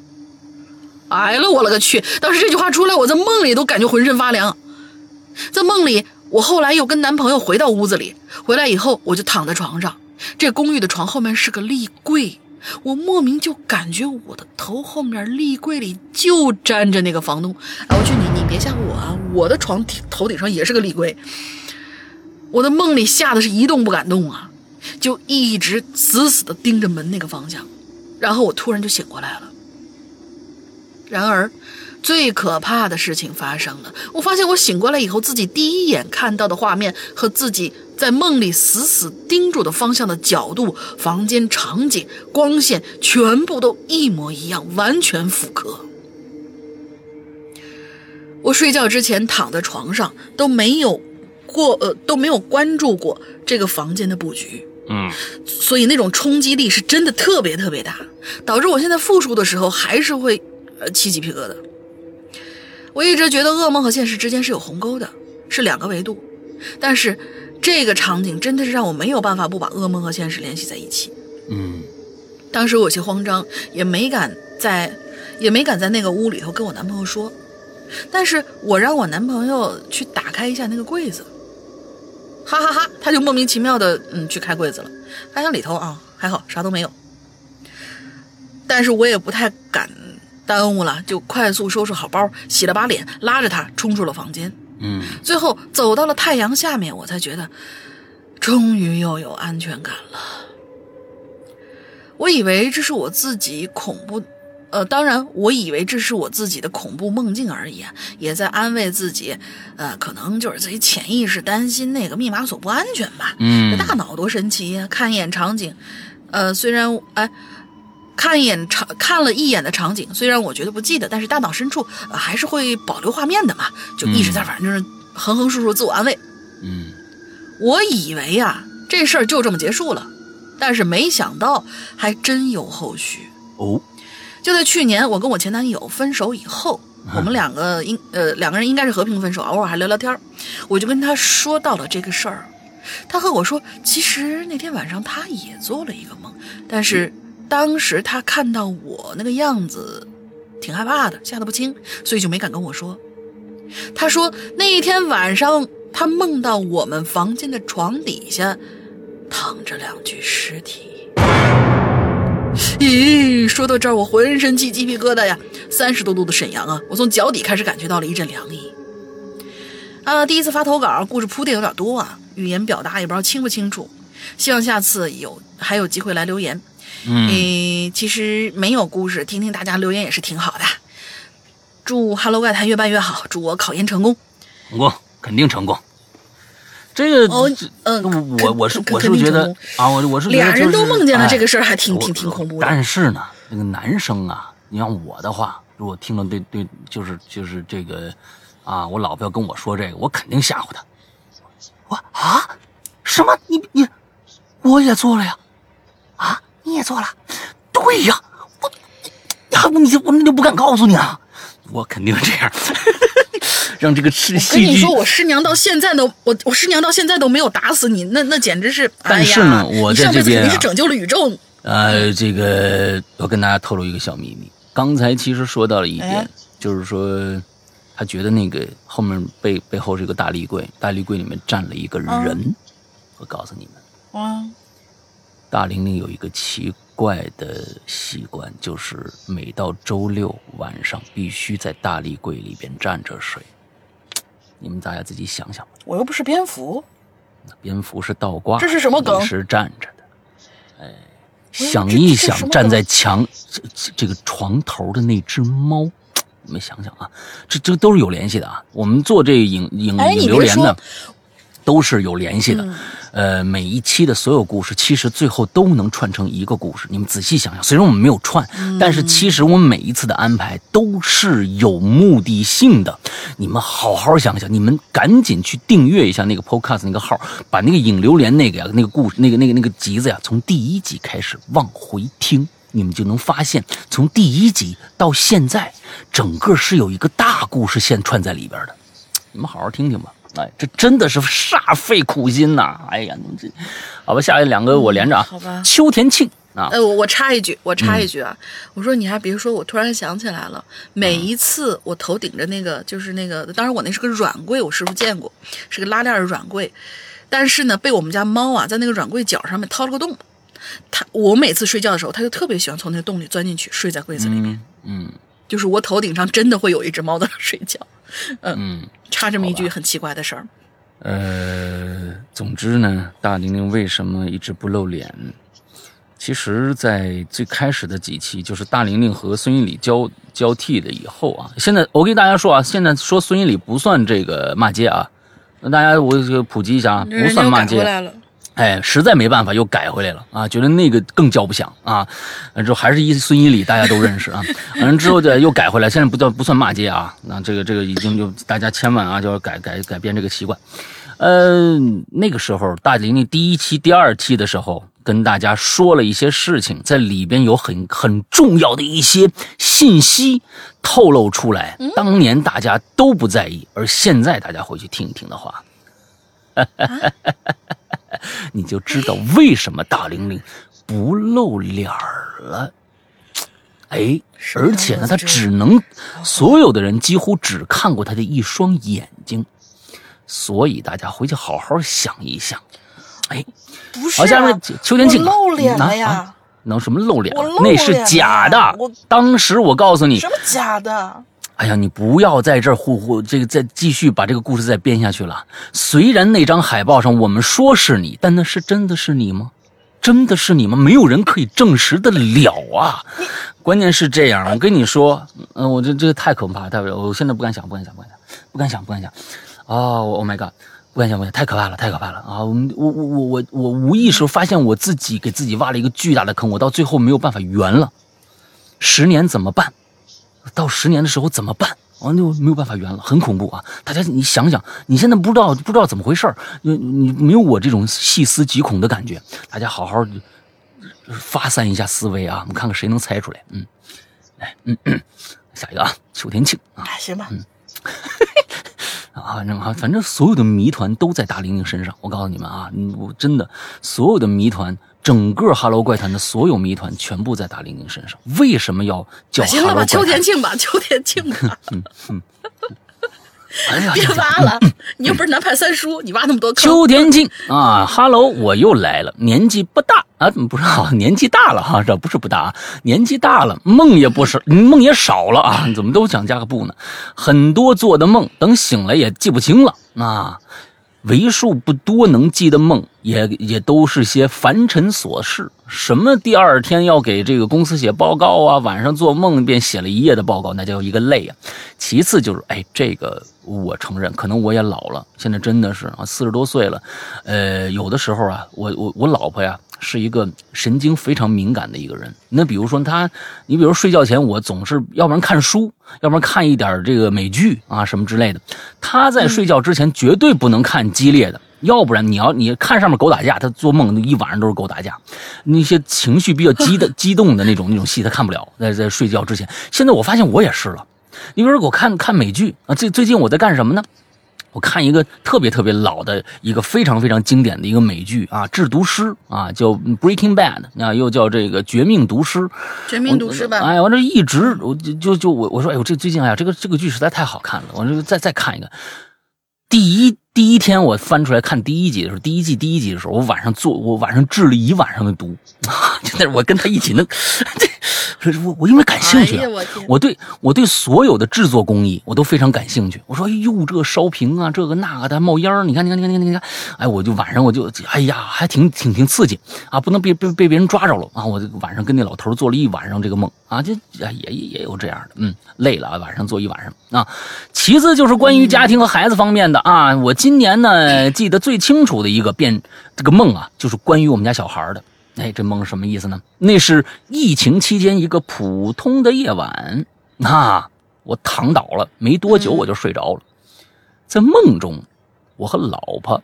哎了，我了个去！当时这句话出来，我在梦里都感觉浑身发凉。在梦里，我后来又跟男朋友回到屋子里，回来以后我就躺在床上，这公寓的床后面是个立柜，我莫名就感觉我的头后面立柜里就粘着那个房东。哎，我去你你别吓我啊！我的床头顶上也是个立柜，我的梦里吓得是一动不敢动啊，就一直死死的盯着门那个方向。然后我突然就醒过来了。然而，最可怕的事情发生了。我发现我醒过来以后，自己第一眼看到的画面和自己在梦里死死盯住的方向的角度、房间场景、光线，全部都一模一样，完全复刻。我睡觉之前躺在床上都没有过，呃，都没有关注过这个房间的布局。嗯，所以那种冲击力是真的特别特别大，导致我现在复述的时候还是会呃起鸡皮疙瘩。我一直觉得噩梦和现实之间是有鸿沟的，是两个维度，但是这个场景真的是让我没有办法不把噩梦和现实联系在一起。嗯，当时我有些慌张，也没敢在，也没敢在那个屋里头跟我男朋友说，但是我让我男朋友去打开一下那个柜子。哈哈哈，他就莫名其妙的嗯去开柜子了，发现里头啊还好啥都没有，但是我也不太敢耽误了，就快速收拾好包，洗了把脸，拉着他冲出了房间。嗯，最后走到了太阳下面，我才觉得终于又有安全感了。我以为这是我自己恐怖。呃，当然，我以为这是我自己的恐怖梦境而已啊，也在安慰自己，呃，可能就是自己潜意识担心那个密码锁不安全吧。嗯，这大脑多神奇呀！看一眼场景，呃，虽然哎，看一眼场看了一眼的场景，虽然我觉得不记得，但是大脑深处、呃、还是会保留画面的嘛，就一直在反正就是横横竖竖自我安慰。嗯，我以为呀，这事儿就这么结束了，但是没想到还真有后续。哦。就在去年，我跟我前男友分手以后，我们两个应呃两个人应该是和平分手，偶尔还聊聊天我就跟他说到了这个事儿，他和我说，其实那天晚上他也做了一个梦，但是当时他看到我那个样子，挺害怕的，吓得不轻，所以就没敢跟我说。他说那一天晚上，他梦到我们房间的床底下躺着两具尸体。咦，说到这儿，我浑身起鸡皮疙瘩呀！三十多度的沈阳啊，我从脚底开始感觉到了一阵凉意。啊，第一次发投稿，故事铺垫有点多啊，语言表达也不知道清不清楚，希望下次有还有机会来留言。嗯，其实没有故事，听听大家留言也是挺好的。祝《Hello 外滩》越办越好，祝我考研成功。成功，肯定成功。这个，哦，嗯，我我是我是觉得啊，我我是俩人都梦见了这个事儿，还挺挺挺恐怖的。但是呢，那个男生啊，你像我的话，如果听了对对，就是就是这个啊，我老婆要跟我说这个，我肯定吓唬她。我啊，什么？你你我也做了呀？啊，你也做了？对呀，我还不你我那就不敢告诉你啊，我肯定这样。[LAUGHS] 让这个戏剧，我跟你说，我师娘到现在都，我我师娘到现在都没有打死你，那那简直是。但是呢，我在这边肯定是拯救了宇宙。呃，这个我跟大家透露一个小秘密，刚才其实说到了一点，就是说他觉得那个后面背背后是一个大立柜，大立柜里面站了一个人。我告诉你们，啊，大玲玲有一个奇怪的习惯，就是每到周六晚上必须在大立柜里边站着睡。你们大家自己想想吧。我又不是蝙蝠，蝙蝠是倒挂，这是什么梗？是站着的。哎，想一想，站在墙这这个床头的那只猫，你们想想啊，这这都是有联系的啊。我们做这影影影留言的。都是有联系的，呃，每一期的所有故事，其实最后都能串成一个故事。你们仔细想想，虽然我们没有串，但是其实我们每一次的安排都是有目的性的。你们好好想想，你们赶紧去订阅一下那个 Podcast 那个号，把那个影流连那个呀，那个故事，那个那个那个集子呀，从第一集开始往回听，你们就能发现，从第一集到现在，整个是有一个大故事线串在里边的。你们好好听听吧。哎，这真的是煞费苦心呐！哎呀，你这，好吧，下来两个我连着啊。好吧。秋田庆啊，呃，我我插一句，我插一句啊，我说你还别说，我突然想起来了，每一次我头顶着那个，就是那个，当然我那是个软柜，我师傅见过，是个拉链软柜。但是呢，被我们家猫啊在那个软柜角上面掏了个洞。它我每次睡觉的时候，它就特别喜欢从那个洞里钻进去，睡在柜子里面。嗯就是我头顶上真的会有一只猫在那睡觉。嗯，插这么一句很奇怪的事儿。呃，总之呢，大玲玲为什么一直不露脸？其实，在最开始的几期，就是大玲玲和孙一礼交交替的以后啊，现在我跟大家说啊，现在说孙一礼不算这个骂街啊，那大家我就普及一下啊，不算骂街。哎，实在没办法，又改回来了啊！觉得那个更叫不响啊，之后还是一孙一礼，大家都认识啊。完了之后就又改回来，现在不叫不算骂街啊。那这个这个已经就大家千万啊，就要改改改变这个习惯。呃，那个时候大玲玲第一期、第二期的时候，跟大家说了一些事情，在里边有很很重要的一些信息透露出来，当年大家都不在意，而现在大家回去听一听的话。你就知道为什么大玲玲不露脸儿了。哎，而且呢，她只能，所有的人几乎只看过她的一双眼睛，所以大家回去好好想一想。哎，不是、好，啊，下面邱天庆露脸了呀。啊能什么露脸？那是假的我。当时我告诉你什，么假的？哎呀，你不要在这儿呼呼，这个再继续把这个故事再编下去了。虽然那张海报上我们说是你，但那是真的是你吗？真的是你吗？没有人可以证实得了啊！关键是这样，我跟你说，嗯、我这这个太可怕，太可怕，我现在不敢想，不敢想，不敢想，不敢想，不敢想。哦、我 Oh my god！不敢想，不敢想，太可怕了，太可怕了啊！我我我我我我无意识发现我自己给自己挖了一个巨大的坑，我到最后没有办法圆了。十年怎么办？到十年的时候怎么办？完就没有办法圆了，很恐怖啊！大家你想想，你现在不知道不知道怎么回事儿，你你没有我这种细思极恐的感觉，大家好好发散一下思维啊！我们看看谁能猜出来。嗯，来，嗯嗯，下一个啊，邱天庆啊哎，行吧，嗯 [LAUGHS] 啊，反正啊，反正所有的谜团都在大玲玲身上。我告诉你们啊，嗯我真的所有的谜团，整个哈喽怪谈的所有谜团全部在大玲玲身上。为什么要叫行了吧，哈喽怪谈？邱天庆吧，[LAUGHS] 秋田庆吧，[LAUGHS] 哎呀，别挖了，[LAUGHS] 你又不是南派三叔，你挖那么多坑。邱天庆啊哈喽，我又来了。年纪不大啊，怎么不是啊？年纪大了哈、这不是不大啊，年纪大了，梦也不是，梦也少了啊，怎么都想加个不呢？很多做的梦，等醒来也记不清了啊。为数不多能记的梦，也也都是些凡尘琐事。什么第二天要给这个公司写报告啊，晚上做梦便写了一夜的报告，那叫一个累啊。其次就是，哎，这个我承认，可能我也老了，现在真的是啊，四十多岁了，呃，有的时候啊，我我我老婆呀是一个神经非常敏感的一个人。那比如说他，你比如睡觉前，我总是要不然看书，要不然看一点这个美剧啊什么之类的。他在睡觉之前绝对不能看激烈的。要不然你要你看上面狗打架，他做梦一晚上都是狗打架，那些情绪比较激的 [LAUGHS] 激动的那种那种戏他看不了，在在睡觉之前。现在我发现我也是了，你比如说我看看美剧啊，最最近我在干什么呢？我看一个特别特别老的一个非常非常经典的一个美剧啊，《制毒师》啊，叫《Breaking Bad》啊，又叫这个《绝命毒师》。绝命毒师吧，哎，我这一直我就就就我我说，哎呦，这最近哎呀，这个这个剧实在太好看了，我这个再再看一个。第一第一天我翻出来看第一集的时候，第一季第一集的时候，我晚上做我晚上治了一晚上的毒，啊 [LAUGHS] 就在我跟他一起弄，这 [LAUGHS] 我我因为感兴趣、啊哎我我对我对所有的制作工艺我都非常感兴趣。我说，哎呦，这个烧瓶啊，这个那个的冒烟儿你看，你看，你看，你看，你看，哎，我就晚上我就，哎呀，还挺挺挺刺激啊，不能被被被别人抓着了啊！我就晚上跟那老头儿做了一晚上这个梦啊，就哎也也也有这样的，嗯，累了啊，晚上做一晚上啊。其次就是关于家庭和孩子方面的啊，我今年呢记得最清楚的一个变这个梦啊，就是关于我们家小孩儿的。哎，这梦什么意思呢？那是疫情期间一个普通的夜晚，啊，我躺倒了，没多久我就睡着了。在梦中，我和老婆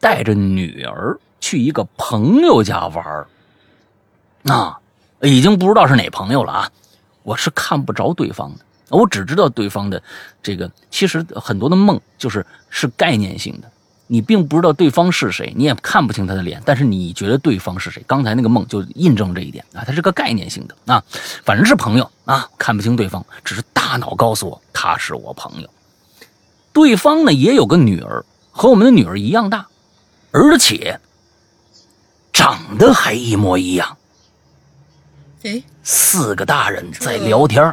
带着女儿去一个朋友家玩儿啊，已经不知道是哪朋友了啊，我是看不着对方的，我只知道对方的这个。其实很多的梦就是是概念性的。你并不知道对方是谁，你也看不清他的脸，但是你觉得对方是谁？刚才那个梦就印证这一点啊，它是个概念性的啊，反正是朋友啊，看不清对方，只是大脑告诉我他是我朋友。对方呢也有个女儿，和我们的女儿一样大，而且长得还一模一样。哎，四个大人在聊天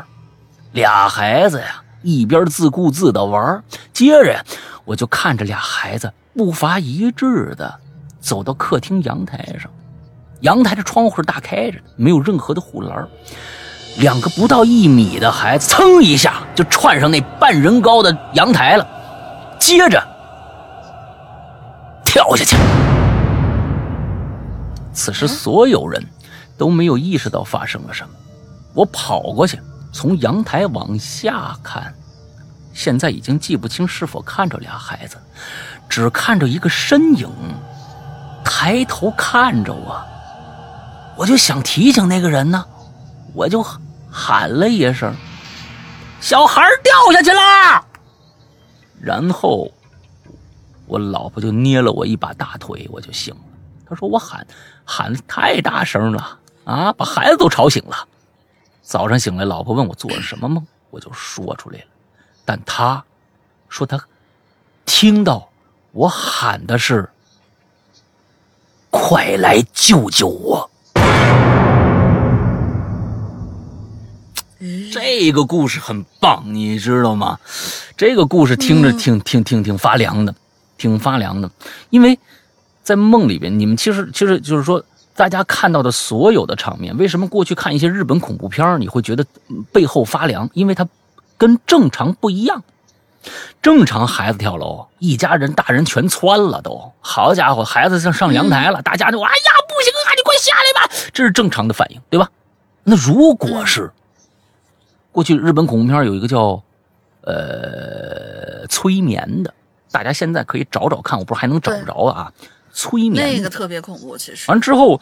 俩孩子呀一边自顾自的玩接着呀，我就看着俩孩子步伐一致的走到客厅阳台上，阳台的窗户是大开着，没有任何的护栏两个不到一米的孩子，噌一下就窜上那半人高的阳台了，接着跳下去。此时，所有人都没有意识到发生了什么。我跑过去，从阳台往下看，现在已经记不清是否看着俩孩子，只看着一个身影抬头看着我。我就想提醒那个人呢，我就喊了一声：“小孩掉下去啦！”然后我老婆就捏了我一把大腿，我就醒了。她说我喊喊的太大声了啊，把孩子都吵醒了。早上醒来，老婆问我做了什么梦，我就说出来了。但他说他听到我喊的是“快来救救我”。这个故事很棒，你知道吗？这个故事听着挺挺挺挺发凉的，挺发凉的。因为在梦里边，你们其实其实就是说，大家看到的所有的场面，为什么过去看一些日本恐怖片你会觉得背后发凉？因为它跟正常不一样。正常孩子跳楼，一家人大人全窜了都。好家伙，孩子上上阳台了，大家就哎呀不行啊，你快下来吧，这是正常的反应，对吧？那如果是过去日本恐怖片有一个叫呃催眠的，大家现在可以找找看，我不知道还能找着啊。催眠那个特别恐怖，其实完之后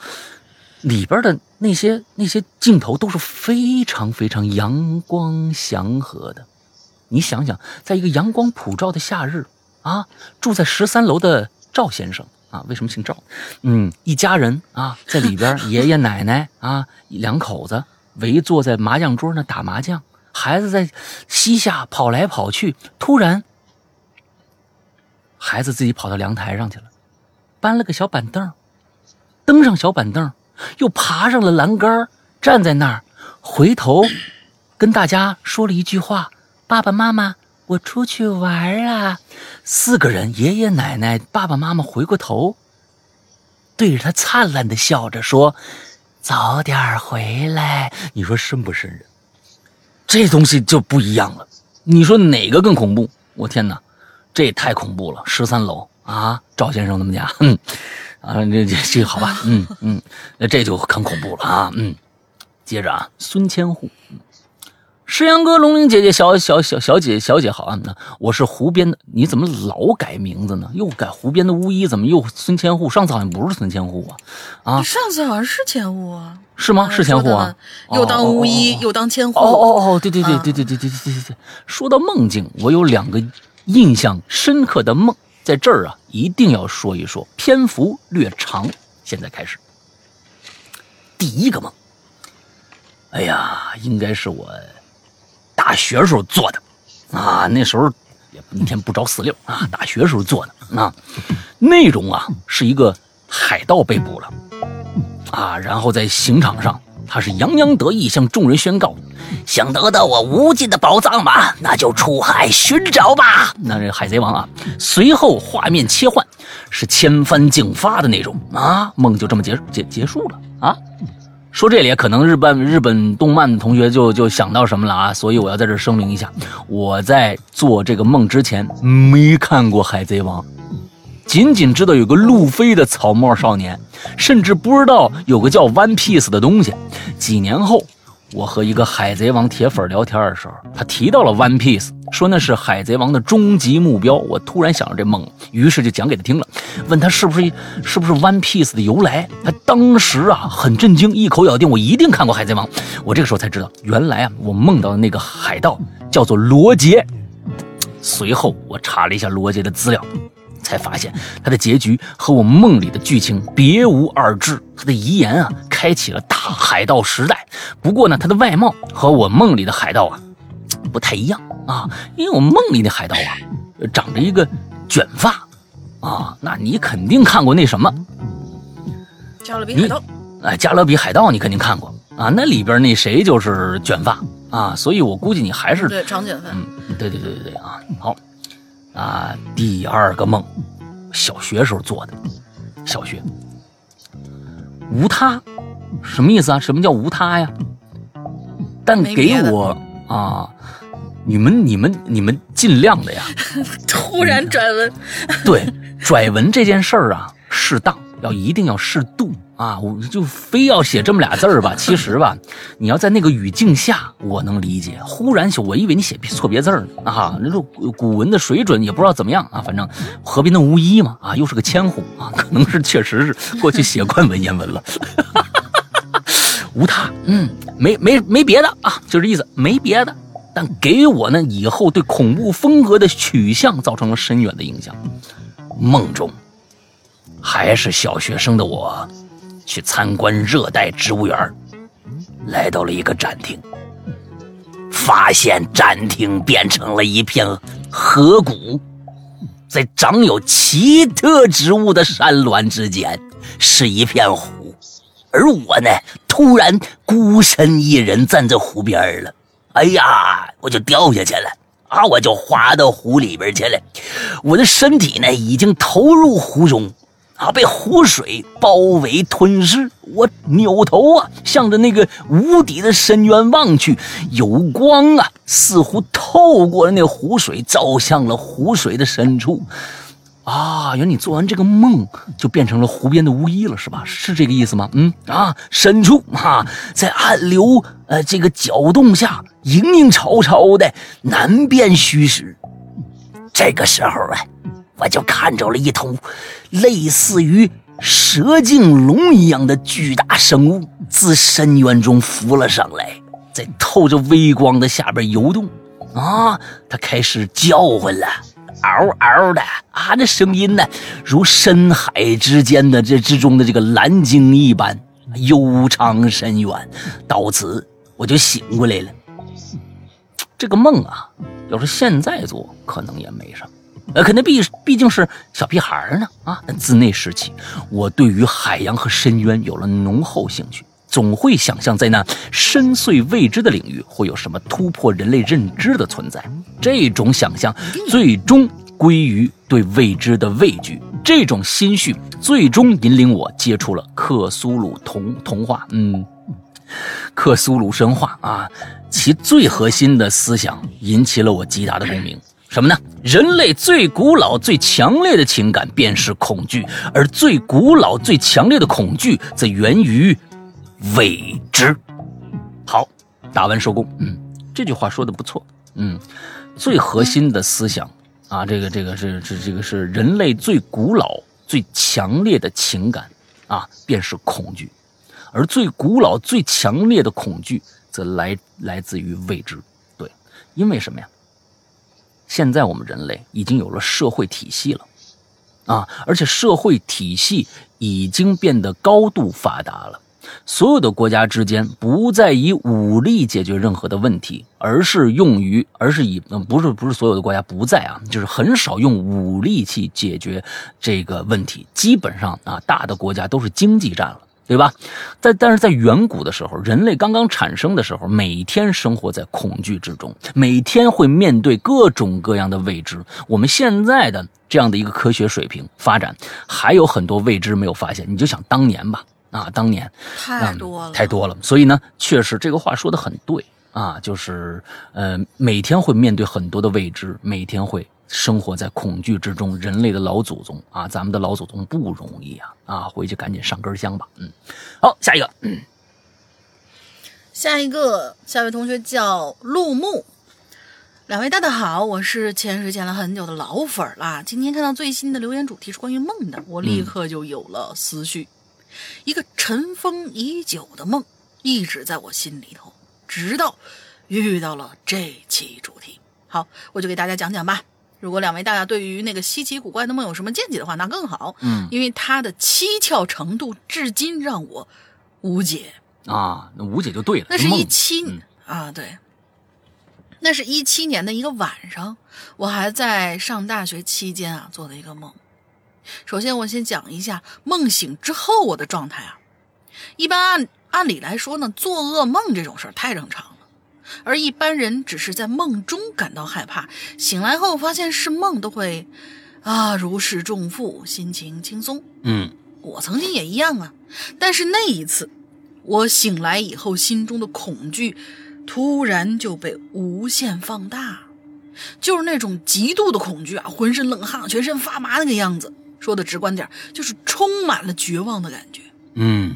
里边的那些那些镜头都是非常非常阳光祥和的。你想想，在一个阳光普照的夏日啊，住在十三楼的赵先生啊，为什么姓赵？嗯，一家人啊，在里边，[LAUGHS] 爷爷奶奶啊，两口子围坐在麻将桌那打麻将，孩子在膝下跑来跑去。突然，孩子自己跑到阳台上去了，搬了个小板凳，登上小板凳，又爬上了栏杆，站在那儿，回头跟大家说了一句话。爸爸妈妈，我出去玩啊！四个人，爷爷奶奶、爸爸妈妈回过头，对着他灿烂的笑着说：“早点回来。”你说瘆不瘆人？这东西就不一样了。你说哪个更恐怖？我天哪，这也太恐怖了！十三楼啊，赵先生他们家，嗯，啊，这这这好吧，嗯嗯，那这就很恐怖了啊，嗯。接着啊，孙千户。石阳哥、龙玲姐姐、小小小小姐、小姐好啊！那我是湖边的，你怎么老改名字呢？又改湖边的巫医，怎么又孙千户？上次好像不是孙千户啊！啊，上次好像是千户啊？是吗？是千户啊？又当巫医又当千户？哦哦哦，对对对对对对对对对对！说到梦境，我有两个印象深刻的梦，在这儿啊一定要说一说，篇幅略长。现在开始，第一个梦，哎呀，应该是我。大学时候做的，啊，那时候也一天不着四六啊。大学时候做的啊，内容啊是一个海盗被捕了，啊，然后在刑场上，他是洋洋得意，向众人宣告：想得到我无尽的宝藏吗？那就出海寻找吧。那这海贼王啊，随后画面切换，是千帆竞发的那种啊，梦就这么结结结束了啊。说这里可能日本日本动漫同学就就想到什么了啊，所以我要在这声明一下，我在做这个梦之前没看过《海贼王》，仅仅知道有个路飞的草帽少年，甚至不知道有个叫 One Piece 的东西。几年后。我和一个海贼王铁粉聊天的时候，他提到了 One Piece，说那是海贼王的终极目标。我突然想到这梦，于是就讲给他听了，问他是不是是不是 One Piece 的由来。他当时啊很震惊，一口咬定我一定看过海贼王。我这个时候才知道，原来啊我梦到的那个海盗叫做罗杰。随后我查了一下罗杰的资料。才发现他的结局和我梦里的剧情别无二致。他的遗言啊，开启了大海盗时代。不过呢，他的外貌和我梦里的海盗啊不太一样啊，因为我梦里的海盗啊长着一个卷发啊，那你肯定看过那什么，加勒比海盗，哎，加勒比海盗你肯定看过啊，那里边那谁就是卷发啊，所以我估计你还是对，长卷发。嗯，对对对对对啊，好啊，第二个梦，小学时候做的，小学无他，什么意思啊？什么叫无他呀？但给我啊，你们你们你们尽量的呀，[LAUGHS] 突然转文，对，拽文这件事儿啊，适当要一定要适度啊，我就非要写这么俩字儿吧。其实吧，你要在那个语境下，我能理解。忽然写，我以为你写错别字儿呢啊，那种古文的水准也不知道怎么样啊。反正河边的巫医嘛啊，又是个千户啊，可能是确实是过去写惯文言文了。[LAUGHS] 无他，嗯，没没没别的啊，就这意思，没别的。但给我呢，以后对恐怖风格的取向造成了深远的影响。梦中，还是小学生的我，去参观热带植物园，来到了一个展厅，发现展厅变成了一片河谷，在长有奇特植物的山峦之间，是一片湖，而我呢，突然孤身一人站在湖边了。哎呀，我就掉下去了啊！我就滑到湖里边去了，我的身体呢已经投入湖中，啊，被湖水包围吞噬。我扭头啊，向着那个无底的深渊望去，有光啊，似乎透过了那湖水，照向了湖水的深处。啊，原来你做完这个梦就变成了湖边的巫医了，是吧？是这个意思吗？嗯啊，深处啊，在暗流呃这个搅动下，影影绰绰的难辨虚实。这个时候啊，我就看着了一头类似于蛇颈龙一样的巨大生物自深渊中浮了上来，在透着微光的下边游动。啊，它开始叫唤了。嗷嗷的啊，这声音呢，如深海之间的这之中的这个蓝鲸一般悠长深远。到此我就醒过来了。这个梦啊，要是现在做，可能也没什么。呃，可能毕毕竟是小屁孩呢啊。自那时起，我对于海洋和深渊有了浓厚兴趣，总会想象在那深邃未知的领域会有什么突破人类认知的存在。这种想象最终归于对未知的畏惧，这种心绪最终引领我接触了克苏鲁童童话。嗯。克苏鲁神话啊，其最核心的思想引起了我极大的共鸣。什么呢？人类最古老、最强烈的情感便是恐惧，而最古老、最强烈的恐惧则源于未知。好，打完收工。嗯，这句话说的不错。嗯，最核心的思想啊，这个这个是是这个是人类最古老、最强烈的情感啊，便是恐惧。而最古老、最强烈的恐惧，则来来自于未知。对，因为什么呀？现在我们人类已经有了社会体系了，啊，而且社会体系已经变得高度发达了。所有的国家之间不再以武力解决任何的问题，而是用于，而是以，嗯，不是不是所有的国家不在啊，就是很少用武力去解决这个问题。基本上啊，大的国家都是经济战了。对吧？在但是在远古的时候，人类刚刚产生的时候，每天生活在恐惧之中，每天会面对各种各样的未知。我们现在的这样的一个科学水平发展，还有很多未知没有发现。你就想当年吧，啊，当年太多了，太多了。所以呢，确实这个话说的很对啊，就是呃，每天会面对很多的未知，每天会。生活在恐惧之中，人类的老祖宗啊，咱们的老祖宗不容易啊！啊，回去赶紧上根香吧。嗯，好，下一个，下一个，下位同学叫陆木。两位大家好，我是潜水潜了很久的老粉啦。今天看到最新的留言主题是关于梦的，我立刻就有了思绪。一个尘封已久的梦，一直在我心里头，直到遇到了这期主题。好，我就给大家讲讲吧。如果两位大家对于那个稀奇古怪的梦有什么见解的话，那更好。嗯，因为它的蹊跷程度至今让我无解。啊，那无解就对了。那是梦一七、嗯啊，对，那是一七年的一个晚上，我还在上大学期间啊做的一个梦。首先，我先讲一下梦醒之后我的状态啊。一般按按理来说呢，做噩梦这种事儿太正常了，而一般人只是在梦中感到害怕，醒来后发现是梦，都会啊如释重负，心情轻松。嗯我曾经也一样啊，但是那一次，我醒来以后，心中的恐惧突然就被无限放大，就是那种极度的恐惧啊，浑身冷汗，全身发麻那个样子。说的直观点，就是充满了绝望的感觉。嗯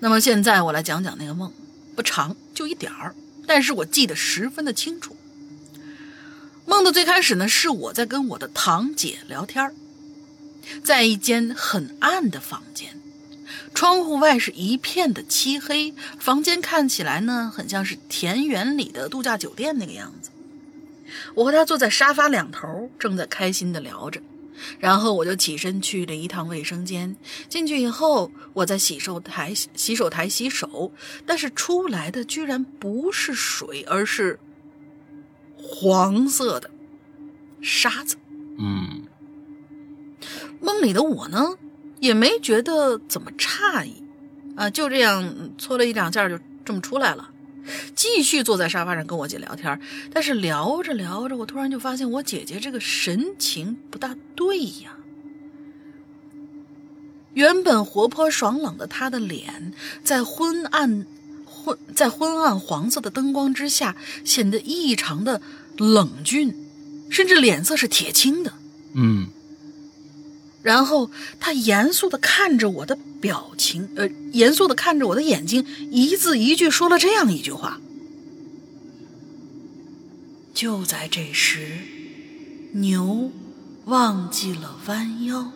那么现在我来讲讲那个梦，不长，就一点儿，但是我记得十分的清楚。梦的最开始呢，是我在跟我的堂姐聊天在一间很暗的房间，窗户外是一片的漆黑，房间看起来呢，很像是田园里的度假酒店那个样子。我和她坐在沙发两头，正在开心的聊着。然后我就起身去了一趟卫生间，进去以后，我在洗手台洗手台洗手，但是出来的居然不是水，而是黄色的沙子。嗯。梦里的我呢，也没觉得怎么诧异，啊，就这样搓了一两下就这么出来了，继续坐在沙发上跟我姐聊天。但是聊着聊着，我突然就发现我姐姐这个神情不大对呀。原本活泼爽朗的她的脸，在昏暗昏在昏暗黄色的灯光之下，显得异常的冷峻，甚至脸色是铁青的。嗯然后他严肃的看着我的表情，呃，严肃的看着我的眼睛，一字一句说了这样一句话。就在这时，牛忘记了弯腰。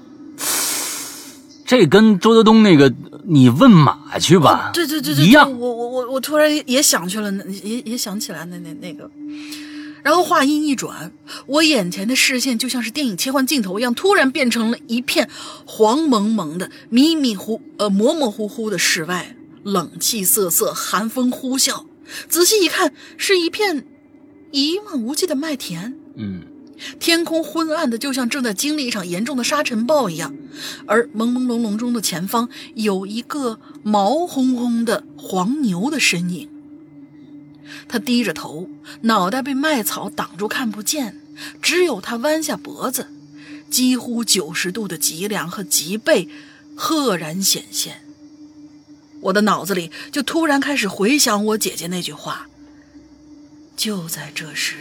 这跟周德东那个你问马去吧，对对对对，一样对。我我我我突然也想去了，也也想起来那那那个。然后话音一转，我眼前的视线就像是电影切换镜头一样，突然变成了一片黄蒙蒙的、迷迷糊呃模模糊糊的室外，冷气瑟瑟，寒风呼啸。仔细一看，是一片一望无际的麦田。嗯天空昏暗的，就像正在经历一场严重的沙尘暴一样，而朦朦胧胧中的前方有一个毛烘烘的黄牛的身影。他低着头，脑袋被麦草挡住看不见，只有他弯下脖子，几乎九十度的脊梁和脊背赫然显现。我的脑子里就突然开始回想我姐姐那句话。就在这时，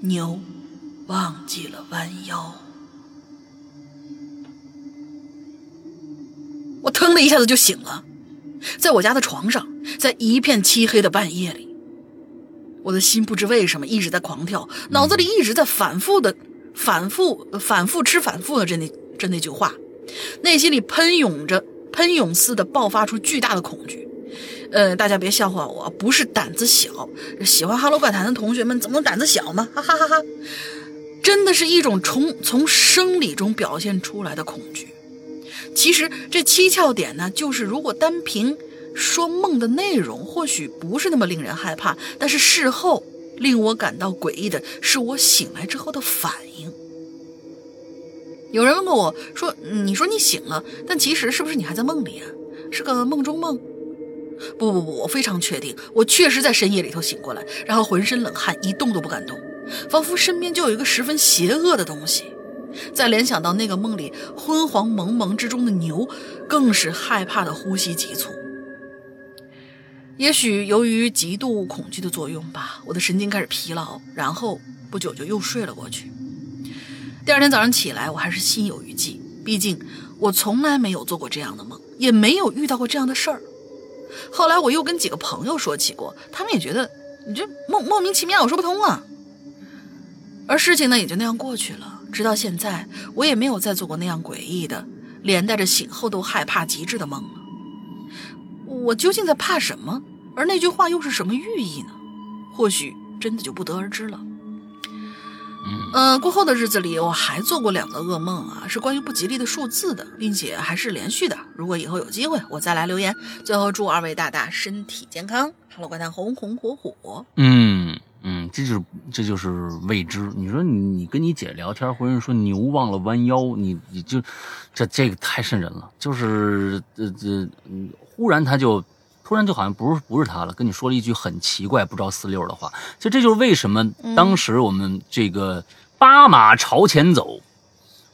牛忘记了弯腰。我腾的一下子就醒了，在我家的床上，在一片漆黑的半夜里，我的心不知为什么一直在狂跳，脑子里一直在反复的、反复、反复吃反复的这那这那句话，内心里喷涌着、喷涌似的爆发出巨大的恐惧。呃，大家别笑话我，不是胆子小。喜欢《哈喽怪谈》的同学们怎么能胆子小呢？哈哈哈哈！真的是一种从从生理中表现出来的恐惧。其实这七窍点呢，就是如果单凭说梦的内容，或许不是那么令人害怕，但是事后令我感到诡异的是，我醒来之后的反应。有人问过我说：“你说你醒了，但其实是不是你还在梦里啊？是个梦中梦？”不不不，我非常确定，我确实在深夜里头醒过来，然后浑身冷汗，一动都不敢动，仿佛身边就有一个十分邪恶的东西。再联想到那个梦里昏黄蒙蒙之中的牛，更是害怕的呼吸急促。也许由于极度恐惧的作用吧，我的神经开始疲劳，然后不久就又睡了过去。第二天早上起来，我还是心有余悸，毕竟我从来没有做过这样的梦，也没有遇到过这样的事儿。后来我又跟几个朋友说起过，他们也觉得你这莫莫名其妙，我说不通啊。而事情呢也就那样过去了，直到现在，我也没有再做过那样诡异的，连带着醒后都害怕极致的梦了。我究竟在怕什么？而那句话又是什么寓意呢？或许真的就不得而知了。呃，过后的日子里，我还做过两个噩梦啊，是关于不吉利的数字的，并且还是连续的。如果以后有机会，我再来留言。最后祝二位大大身体健康，哈喽怪谈红红火火。嗯，嗯，这就是这就是未知。你说你你跟你姐聊天，或者说牛忘了弯腰，你你就这这个太瘆人了。就是这这嗯，忽然他就突然就好像不是不是他了，跟你说了一句很奇怪不着四六的话。其实这就是为什么当时我们这个八马朝前走，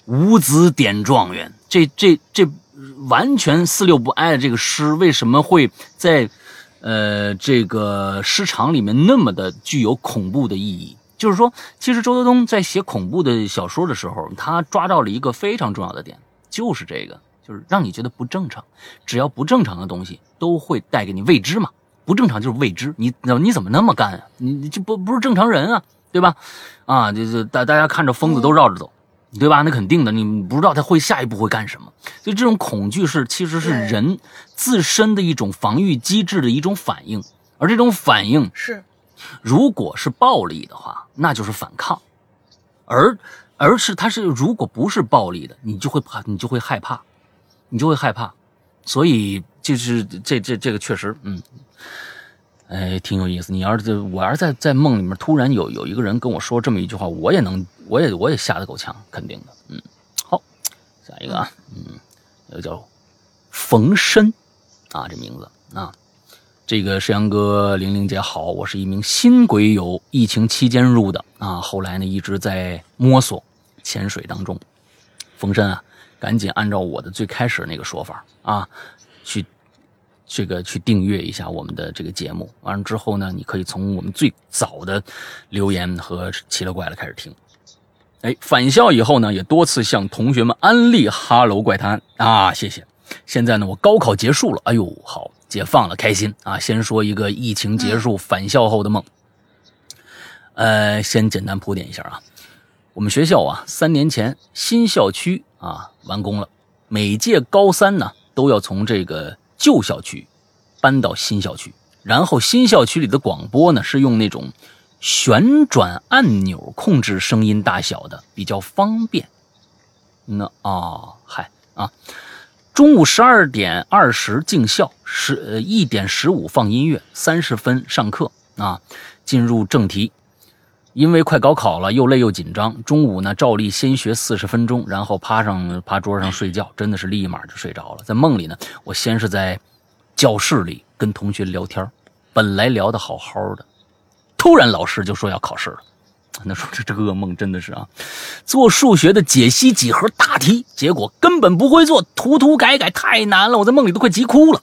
五子点状元，这这这完全四六不挨的这个诗，为什么会在？呃，这个诗场里面那么的具有恐怖的意义，就是说，其实周德东在写恐怖的小说的时候，他抓到了一个非常重要的点，就是这个，就是让你觉得不正常。只要不正常的东西，都会带给你未知嘛。不正常就是未知，你你怎么那么干啊？你你这不不是正常人啊，对吧？啊，就是大大家看着疯子都绕着走。对吧？那肯定的，你不知道他会下一步会干什么，所以这种恐惧是其实是人自身的一种防御机制的一种反应，而这种反应是，如果是暴力的话，那就是反抗，而而是他是如果不是暴力的，你就会怕，你就会害怕，你就会害怕，所以就是这这这个确实，嗯。哎，挺有意思。你要是我要是在在梦里面突然有有一个人跟我说这么一句话，我也能，我也我也吓得够呛，肯定的。嗯，好，下一个啊，嗯，这个叫冯申啊，这名字啊，这个石阳哥，玲玲姐好，我是一名新鬼友，疫情期间入的啊，后来呢一直在摸索潜水当中。冯申啊，赶紧按照我的最开始那个说法啊，去。这个去订阅一下我们的这个节目，完了之后呢，你可以从我们最早的留言和奇了怪了开始听。哎，返校以后呢，也多次向同学们安利《哈喽怪谈》啊，谢谢。现在呢，我高考结束了，哎呦，好解放了，开心啊！先说一个疫情结束返校后的梦。呃，先简单铺垫一下啊，我们学校啊，三年前新校区啊完工了，每届高三呢都要从这个。旧校区搬到新校区，然后新校区里的广播呢是用那种旋转按钮控制声音大小的，比较方便。那啊，嗨啊，中午十二点二十进校，十呃一点十五放音乐，三十分上课啊。进入正题，因为快高考了，又累又紧张，中午呢照例先学四十分钟，然后趴上趴桌上睡觉，真的是立马就睡着了。在梦里呢，我先是在教室里跟同学聊天，本来聊得好好的，突然老师就说要考试了。那说这这个噩梦真的是啊，做数学的解析几何大题，结果根本不会做，涂涂改改太难了，我在梦里都快急哭了。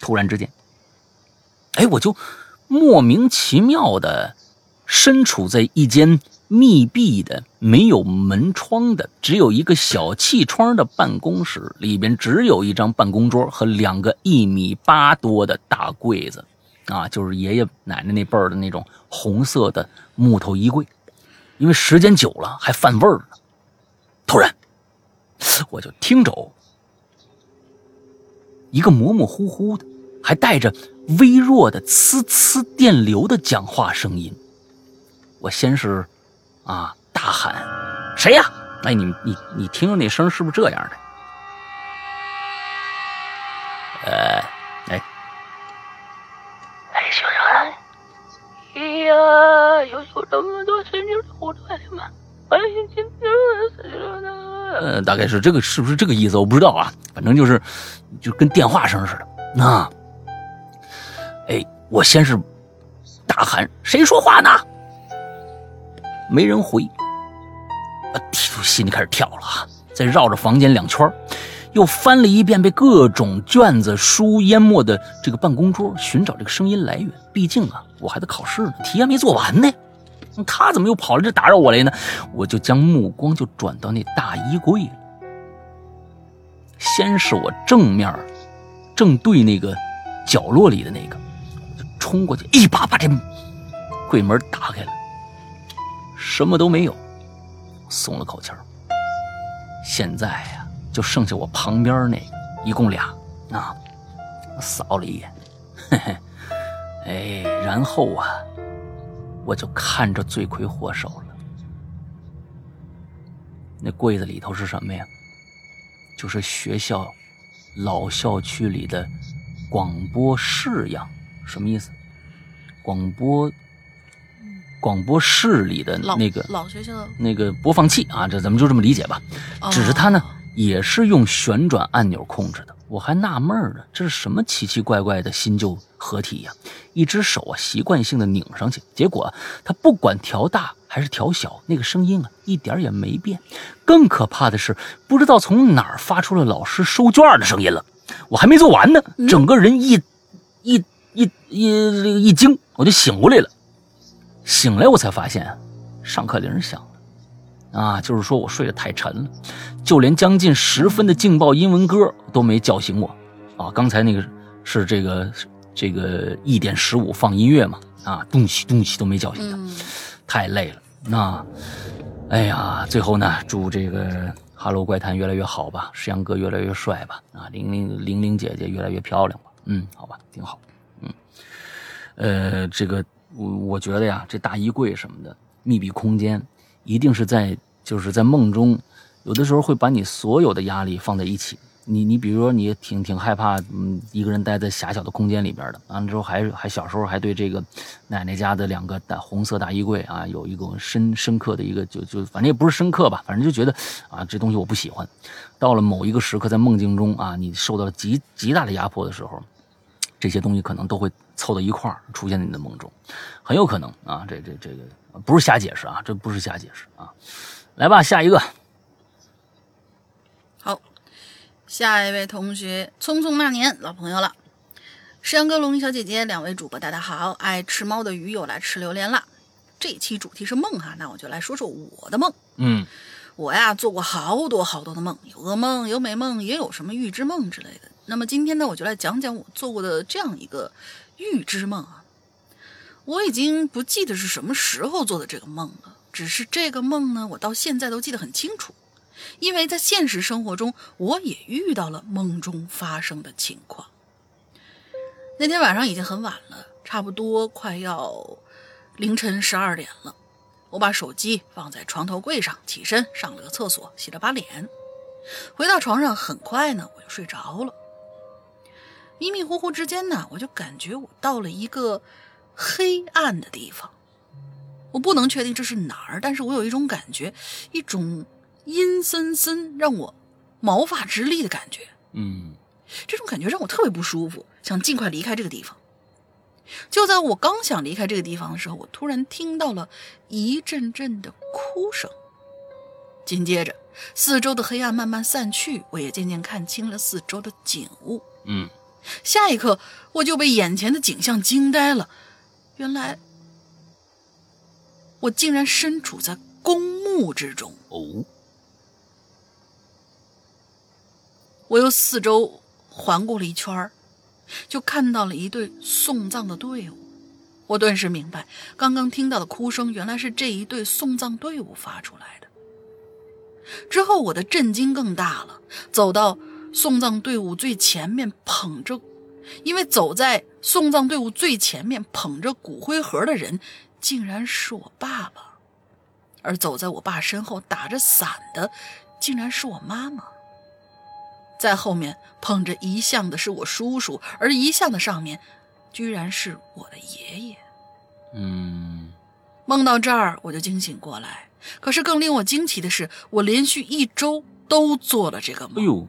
突然之间，哎，我就莫名其妙的。身处在一间密闭的、没有门窗的、只有一个小气窗的办公室，里边只有一张办公桌和两个一米八多的大柜子，啊，就是爷爷奶奶那辈儿的那种红色的木头衣柜，因为时间久了还泛味儿呢。突然，我就听着一个模模糊糊的，还带着微弱的呲呲电流的讲话声音。我先是，啊，大喊：“谁呀？”哎，你你你听着那声是不是这样的？呃，哎，哎，小人，哎呀，有有这么多神经活出来吗？哎，今天呃，大概是这个，是不是这个意思？我不知道啊，反正就是，就跟电话声似的。那，哎，我先是大喊：“谁说话呢？”没人回，啊，心里开始跳了啊。再绕着房间两圈，又翻了一遍被各种卷子书淹没的这个办公桌，寻找这个声音来源。毕竟啊，我还在考试呢，题还没做完呢。他怎么又跑来这打扰我来呢？我就将目光就转到那大衣柜了。先是我正面正对那个角落里的那个，就冲过去，一把把这柜门打开了。什么都没有，松了口气儿。现在呀，就剩下我旁边那个，一共俩啊。扫了一眼，嘿嘿，哎，然后啊，我就看着罪魁祸首了。那柜子里头是什么呀？就是学校老校区里的广播式样，什么意思？广播广播室里的那个老学校的，那个播放器啊，这咱们就这么理解吧。哦只是它呢，也是用旋转按钮控制的。我还纳闷呢，这是什么奇奇怪怪的新旧合体呀、一只手啊，习惯性的拧上去，结果啊，它不管调大还是调小，那个声音啊，一点儿也没变。更可怕的是，不知道从哪儿发出了老师收卷的声音了。我还没做完呢，整个人一、一、一、一这个一惊，我就醒过来了。醒来我才发现，上课铃响了。啊，就是说我睡得太沉了，就连将近十分的劲爆英文歌都没叫醒我。啊，刚才那个是这个这个一点十五放音乐嘛，啊，动起动起都没叫醒他，嗯，太累了。那，哎呀，最后呢，祝这个《哈喽怪谈》越来越好吧，石阳哥越来越帅吧，啊，玲玲玲玲姐姐越来越漂亮吧，嗯，好吧，挺好，嗯，呃，这个我我觉得呀，这大衣柜什么的密闭空间，一定是在就是在梦中，有的时候会把你所有的压力放在一起。你你比如说你挺挺害怕，嗯，一个人待在狭小的空间里边的，完了之后还还小时候还对这个奶奶家的两个大红色大衣柜啊有一个深深刻的一个就就反正也不是深刻吧，反正就觉得啊这东西我不喜欢。到了某一个时刻，在梦境中啊，你受到了极极大的压迫的时候，这些东西可能都会凑到一块儿出现在你的梦中，很有可能啊，这这这个不是瞎解释啊，这不是瞎解释啊。来吧，下一个，好，下一位同学，匆匆那年老朋友了。石阳哥、龙鳞小姐姐两位主播，大家好！爱吃猫的鱼又来吃榴莲了。这期主题是梦哈，那我就来说说我的梦。嗯我呀做过好多好多的梦，有噩梦，有美梦，也有什么预知梦之类的。那么今天呢，我就来讲讲我做过的这样一个预知梦啊。我已经不记得是什么时候做的这个梦了，只是这个梦呢，我到现在都记得很清楚，因为在现实生活中，我也遇到了梦中发生的情况。那天晚上已经很晚了，差不多快要凌晨十二点了。我把手机放在床头柜上，起身上了个厕所，洗了把脸，回到床上，很快呢我就睡着了。迷迷糊糊之间呢，我就感觉我到了一个黑暗的地方。我不能确定这是哪儿，但是我有一种感觉，一种阴森森、让我毛发直立的感觉。嗯这种感觉让我特别不舒服，想尽快离开这个地方。就在我刚想离开这个地方的时候，我突然听到了一阵阵的哭声。紧接着，四周的黑暗慢慢散去，我也渐渐看清了四周的景物。嗯下一刻，我就被眼前的景象惊呆了。原来，我竟然身处在公墓之中。哦，我又四周环顾了一圈儿，就看到了一队送葬的队伍。我顿时明白，刚刚听到的哭声原来是这一队送葬队伍发出来的。之后，我的震惊更大了，走到送葬队伍最前面，捧着，因为走在送葬队伍最前面捧着骨灰盒的人，竟然是我爸爸，而走在我爸身后打着伞的，竟然是我妈妈。在后面捧着遗像的是我叔叔，而遗像的上面，居然是我的爷爷。嗯梦到这儿，我就惊醒过来。可是更令我惊奇的是，我连续一周都做了这个梦。哎呦，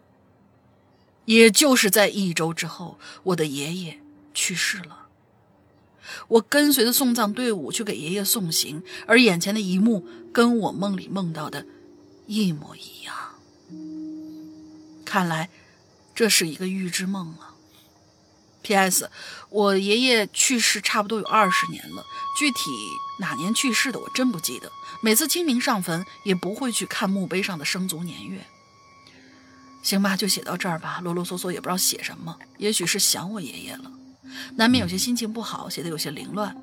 也就是在一周之后，我的爷爷去世了。我跟随着送葬队伍去给爷爷送行，而眼前的一幕跟我梦里梦到的一模一样。看来这是一个预知梦啊。P.S. 我爷爷去世差不多有二十年了，具体哪年去世的我真不记得。每次清明上坟也不会去看墓碑上的生卒年月。行吧，就写到这儿吧，啰啰嗦嗦也不知道写什么，也许是想我爷爷了，难免有些心情不好，写的有些凌乱。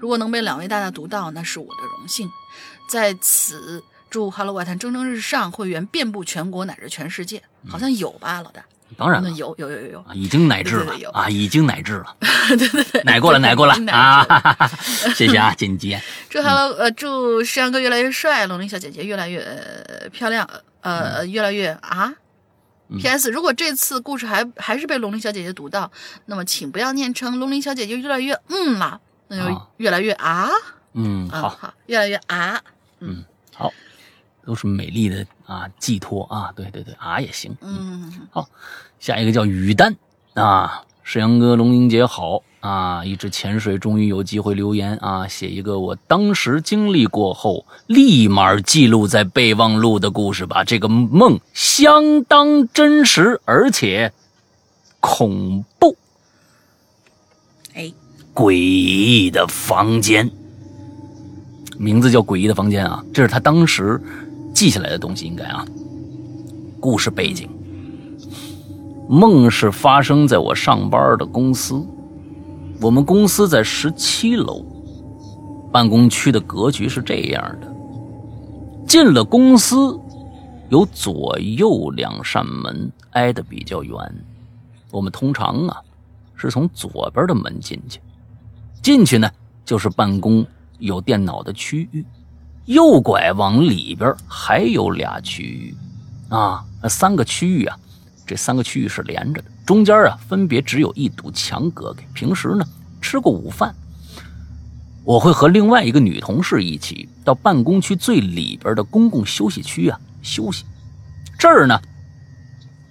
如果能被两位大大读到，那是我的荣幸。在此祝《Hello 外滩》蒸蒸日上，会员遍布全国乃至全世界，好像有吧，老大？当然了，有有有有有，啊已经乃至了啊，已经乃至了，对对对，奶 [LAUGHS] 过了，奶过了 [LAUGHS] 啊！谢谢啊，简洁。[LAUGHS] 祝 Hello 呃祝石阳哥越来越帅，龙鳞小姐姐越来越、呃漂亮，呃、嗯越来越啊。P.S. 如果这次故事还还是被龙鳞小姐姐读到，那么请不要念成龙鳞小姐姐越来越嗯了，那就啊越来越啊。嗯，啊，好，好，越来越啊，嗯好，都是美丽的啊寄托啊，对对对，啊也行。嗯好，下一个叫雨丹啊，世阳哥龙鳞姐好啊，一直潜水，终于有机会留言啊，写一个我当时经历过后立马记录在备忘录的故事吧。这个梦相当真实，而且恐怖，哎，诡异的房间，名字叫诡异的房间啊，这是他当时记下来的东西，应该啊。故事背景。梦是发生在我上班的公司，我们公司在十七楼，办公区的格局是这样的：进了公司，有左右两扇门挨得比较远，我们通常啊是从左边的门进去，进去呢就是办公有电脑的区域，右拐往里边还有俩区域，啊，三个区域啊。这三个区域是连着的，中间啊分别只有一堵墙隔开。平时呢吃过午饭，我会和另外一个女同事一起到办公区最里边的公共休息区啊休息。这儿呢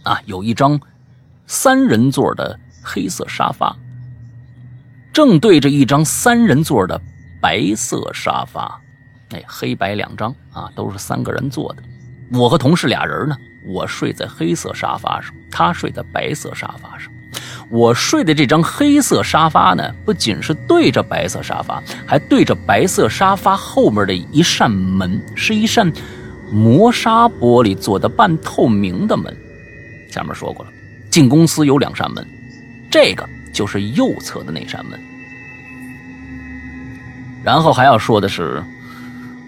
啊有一张三人座的黑色沙发，正对着一张三人座的白色沙发，哎，黑白两张啊，都是三个人坐的。我和同事俩人呢。我睡在黑色沙发上，他睡在白色沙发上。我睡的这张黑色沙发呢，不仅是对着白色沙发，还对着白色沙发后面的一扇门，是一扇磨砂玻璃做的半透明的门。前面说过了，进公司有两扇门，这个就是右侧的那扇门。然后还要说的是。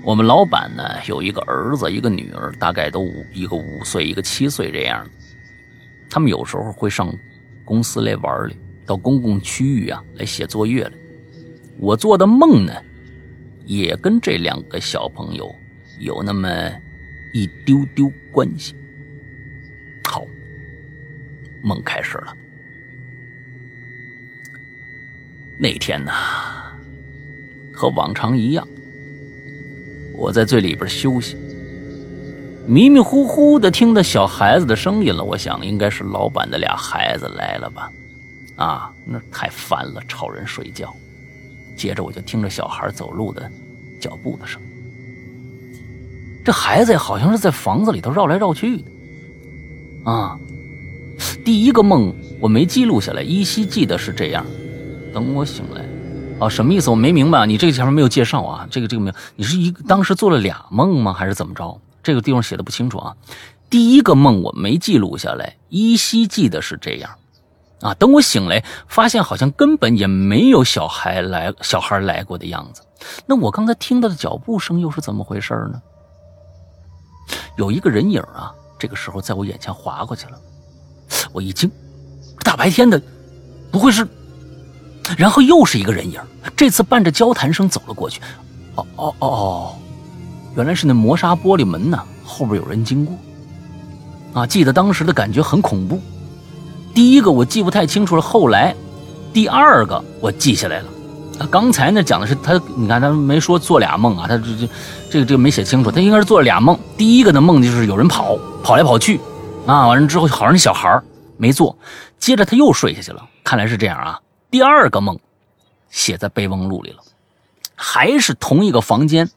我们老板呢有一个儿子，一个女儿，大概都五一个五岁，一个七岁这样。他们有时候会上公司来玩来，到公共区域啊来写作业来。我做的梦呢，也跟这两个小朋友有那么一丢丢关系。好，梦开始了。那天呢，和往常一样。我在最里边休息，迷迷糊糊的听到小孩子的声音了。我想应该是老板的俩孩子来了吧？啊，那太烦了，吵人睡觉。接着我就听着小孩走路的脚步的声音。这孩子好像是在房子里头绕来绕去的。啊，第一个梦我没记录下来，依稀记得是这样。等我醒来。哦，什么意思？我没明白。你这个前面没有介绍啊？这个这个没有。你是一当时做了俩梦吗？还是怎么着？这个地方写的不清楚啊。第一个梦我没记录下来，依稀记得是这样。啊，等我醒来，发现好像根本也没有小孩来，小孩来过的样子。那我刚才听到的脚步声又是怎么回事呢？有一个人影啊，这个时候在我眼前划过去了。我一惊，大白天的，不会是？然后又是一个人影，这次伴着交谈声走了过去。哦哦哦哦，原来是那磨砂玻璃门呢，后边有人经过。啊，记得当时的感觉很恐怖。第一个我记不太清楚了，后来第二个我记下来了。啊，刚才呢讲的是他，你看他没说做俩梦啊，他这这这个这个没写清楚，他应该是做了俩梦。第一个的梦就是有人跑跑来跑去，啊，完了之后好像那小孩没做，接着他又睡下去了，看来是这样啊。第二个梦，写在备忘录里了，还是同一个房间，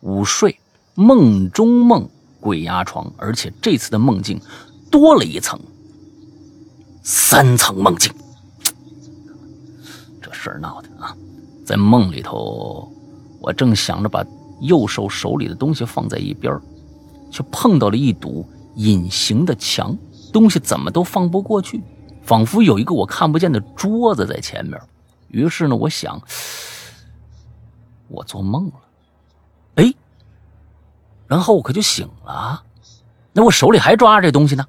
午睡，梦中梦，鬼压床，而且这次的梦境多了一层，三层梦境。这事儿闹的啊，在梦里头，我正想着把右手手里的东西放在一边，却碰到了一堵隐形的墙，东西怎么都放不过去。仿佛有一个我看不见的桌子在前面，于是呢，我想，我做梦了，哎，然后我可就醒了，那我手里还抓着这东西呢，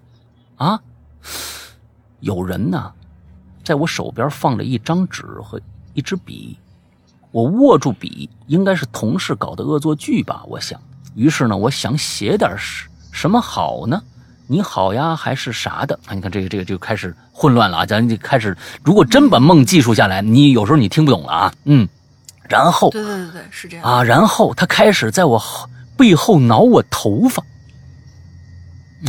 啊，有人呢，在我手边放着一张纸和一支笔，我握住笔，应该是同事搞的恶作剧吧，我想，于是呢，我想写点什什么好呢？你好呀，还是啥的啊？你看这个这个就开始混乱了啊！咱就开始，如果真把梦记述下来，你有时候你听不懂了啊。嗯，然后对对对对，是这样。啊，然后他开始在我背后挠我头发，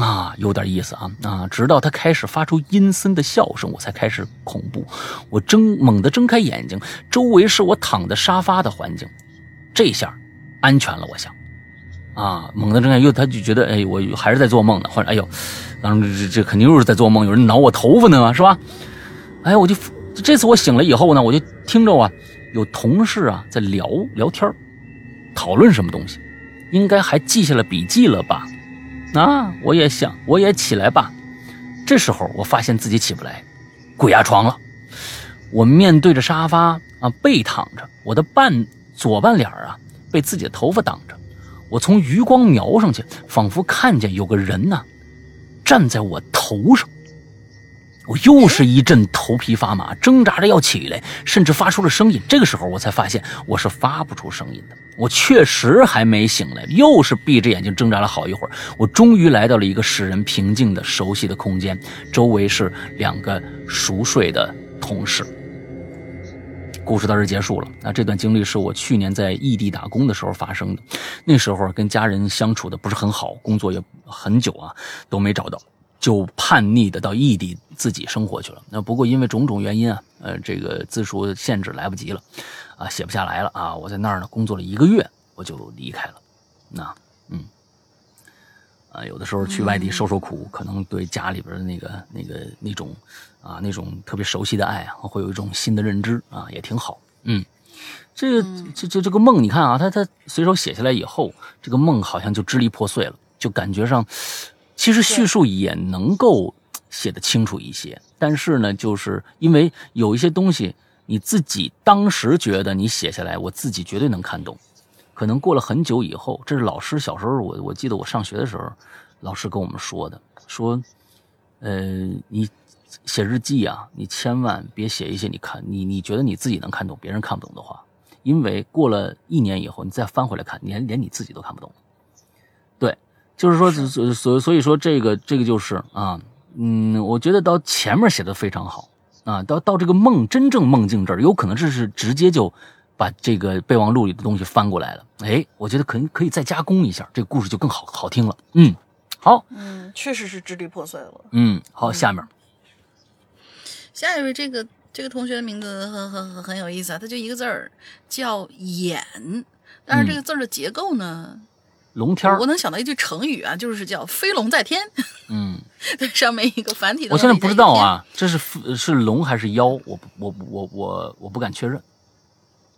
啊，有点意思啊啊！直到他开始发出阴森的笑声，我才开始恐怖。我睁猛地睁开眼睛，周围是我躺的沙发的环境，这下安全了，我想。啊，猛地睁开，又他就觉得，哎，我还是在做梦呢，或者，哎呦，当时这这肯定又是在做梦，有人挠我头发呢，是吧？哎，我就这次我醒了以后呢，我就听着啊，有同事啊在聊聊天讨论什么东西，应该还记下了笔记了吧？啊，我也想，我也起来吧。这时候我发现自己起不来，鬼压床了。我面对着沙发啊，背躺着，我的半左半脸啊被自己的头发挡着。我从余光瞄上去，仿佛看见有个人呢、站在我头上。我又是一阵头皮发麻，挣扎着要起来，甚至发出了声音。这个时候我才发现我是发不出声音的，我确实还没醒来，又是闭着眼睛挣扎了好一会儿。我终于来到了一个使人平静的、熟悉的空间，周围是两个熟睡的同事。故事到这结束了。那这段经历是我去年在异地打工的时候发生的，那时候跟家人相处的不是很好，工作也很久啊都没找到，就叛逆的到异地自己生活去了。那不过因为种种原因啊，呃，这个字数限制来不及了，啊，写不下来了啊。我在那儿呢工作了一个月，我就离开了。那嗯。啊，有的时候去外地受受苦，可能对家里边的那个、那个、那种，啊，那种特别熟悉的爱啊，会有一种新的认知啊，也挺好。嗯，这个、这、这、这个梦，你看啊，他他随手写下来以后，这个梦好像就支离破碎了，就感觉上，其实叙述也能够写得清楚一些，但是呢，就是因为有一些东西，你自己当时觉得你写下来，我自己绝对能看懂。可能过了很久以后，这是老师小时候我我记得我上学的时候，老师跟我们说的，说，呃，你写日记啊，你千万别写一些你看你你觉得你自己能看懂，别人看不懂的话，因为过了一年以后，你再翻回来看，连连你自己都看不懂。对，就是说，所所所以说这个这个就是啊，嗯，我觉得到前面写的非常好啊，到到这个梦真正梦境这儿，有可能这是直接就。把这个备忘录里的东西翻过来了，哎，我觉得可以可以再加工一下，这个故事就更好好听了。嗯，好，嗯，确实是支离破碎了。嗯，好，下面下一位，这个这个同学的名字很很很很有意思啊，他就一个字儿，叫眼。但是这个字儿的结构呢，龙天儿我，能想到一句成语啊，就是叫飞龙在天。嗯，[LAUGHS] 对，上面一个繁体的。我现在不知道啊，这是是龙还是妖，我我我我我不敢确认，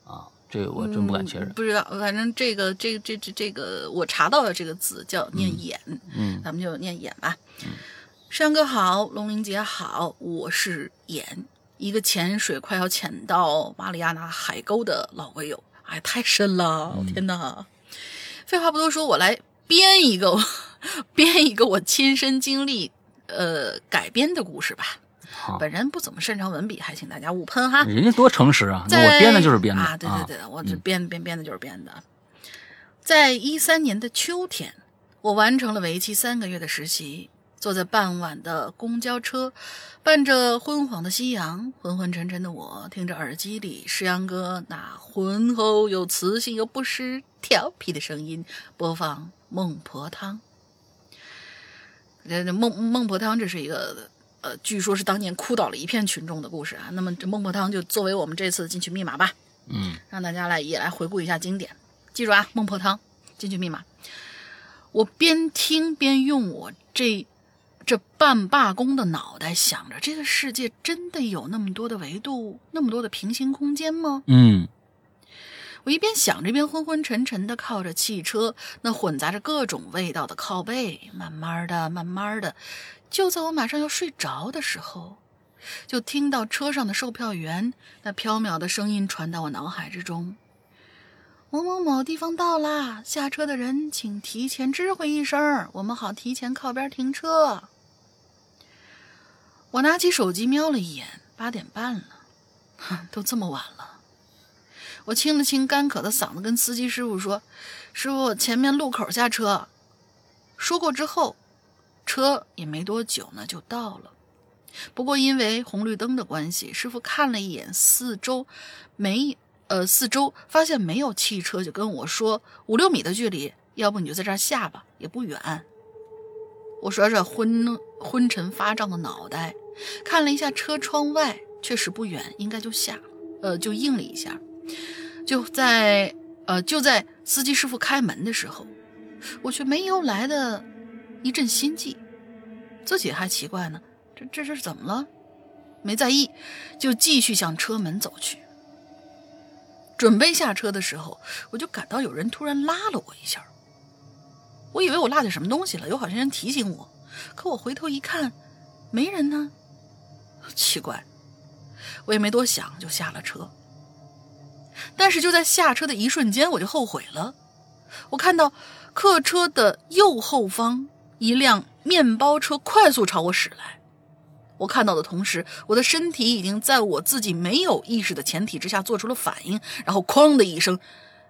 啊，这个我真不敢确认嗯。不知道，反正这个这个这这这个我查到的这个字叫念眼，嗯咱们就念眼吧。山哥好，龙玲姐好，我是眼，一个潜水快要潜到马里亚纳海沟的老龟友，哎，太深了，嗯天哪！废话不多说，我来编一个 [LAUGHS] 编一个我亲身经历呃改编的故事吧。好，本人不怎么擅长文笔，还请大家勿喷哈。人家多诚实啊，那我编的就是编的啊，对对对，我这嗯编编编的就是编的。在一三年的秋天，我完成了为期三个月的实习，坐在傍晚的公交车，伴着昏黄的夕阳，昏昏沉沉的我听着耳机里诗阳哥那浑厚又磁性又不失调皮的声音播放《孟婆汤》。这这孟孟婆汤，这是一个呃，据说是当年哭倒了一片群众的故事啊。那么这孟婆汤就作为我们这次的进去密码吧，嗯让大家来也来回顾一下经典。记住啊，孟婆汤进去密码。我边听边用我这这半罢工的脑袋想着，这个世界真的有那么多的维度，那么多的平行空间吗？嗯我一边想着，一边昏昏沉沉的靠着汽车那混杂着各种味道的靠背，慢慢的、慢慢的，就在我马上要睡着的时候，就听到车上的售票员那飘渺的声音传到我脑海之中：“某某某地方到啦，下车的人请提前知会一声，我们好提前靠边停车。”我拿起手机瞄了一眼，八点半了，哼，都这么晚了。我清了清干渴的嗓子，跟司机师傅说：“师傅，前面路口下车。”说过之后，车也没多久呢就到了。不过因为红绿灯的关系，师傅看了一眼四周，没呃四周发现没有汽车，就跟我说五六米的距离，要不你就在这儿下吧，也不远。我甩甩昏昏沉发胀的脑袋，看了一下车窗外，确实不远，应该就下了，呃，就应了一下。就在呃就在司机师傅开门的时候，我却没由来的一阵心悸，自己还奇怪呢，这这是怎么了？没在意，就继续向车门走去。准备下车的时候，我就感到有人突然拉了我一下。我以为我落下什么东西了，有好心人提醒我，可我回头一看，没人呢。奇怪，我也没多想，就下了车。但是就在下车的一瞬间，我就后悔了。我看到客车的右后方，一辆面包车快速朝我驶来。我看到的同时，我的身体已经在我自己没有意识的前提之下做出了反应，然后哐的一声，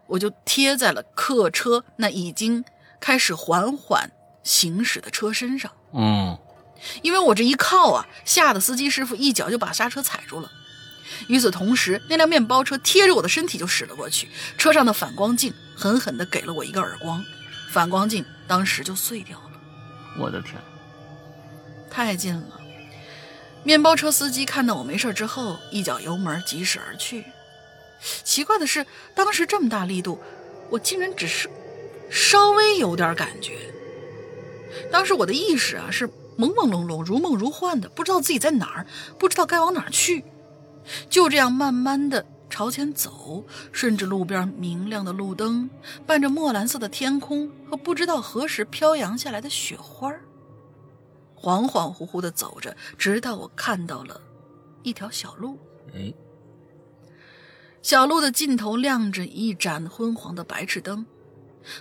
我就贴在了客车那已经开始缓缓行驶的车身上。嗯，因为我这一靠啊，吓得司机师傅一脚就把刹车踩住了。与此同时，那辆面包车贴着我的身体就驶了过去，车上的反光镜狠狠地给了我一个耳光，反光镜当时就碎掉了。我的天，太近了。面包车司机看到我没事之后，一脚油门疾驶而去。奇怪的是，当时这么大力度，我竟然只是稍微有点感觉。当时我的意识啊是朦朦胧胧、如梦如幻的，不知道自己在哪儿，不知道该往哪儿去。就这样慢慢的朝前走，顺着路边明亮的路灯，伴着墨蓝色的天空和不知道何时飘扬下来的雪花儿。恍恍惚惚的走着，直到我看到了一条小路。哎，小路的尽头亮着一盏昏黄的白炽灯，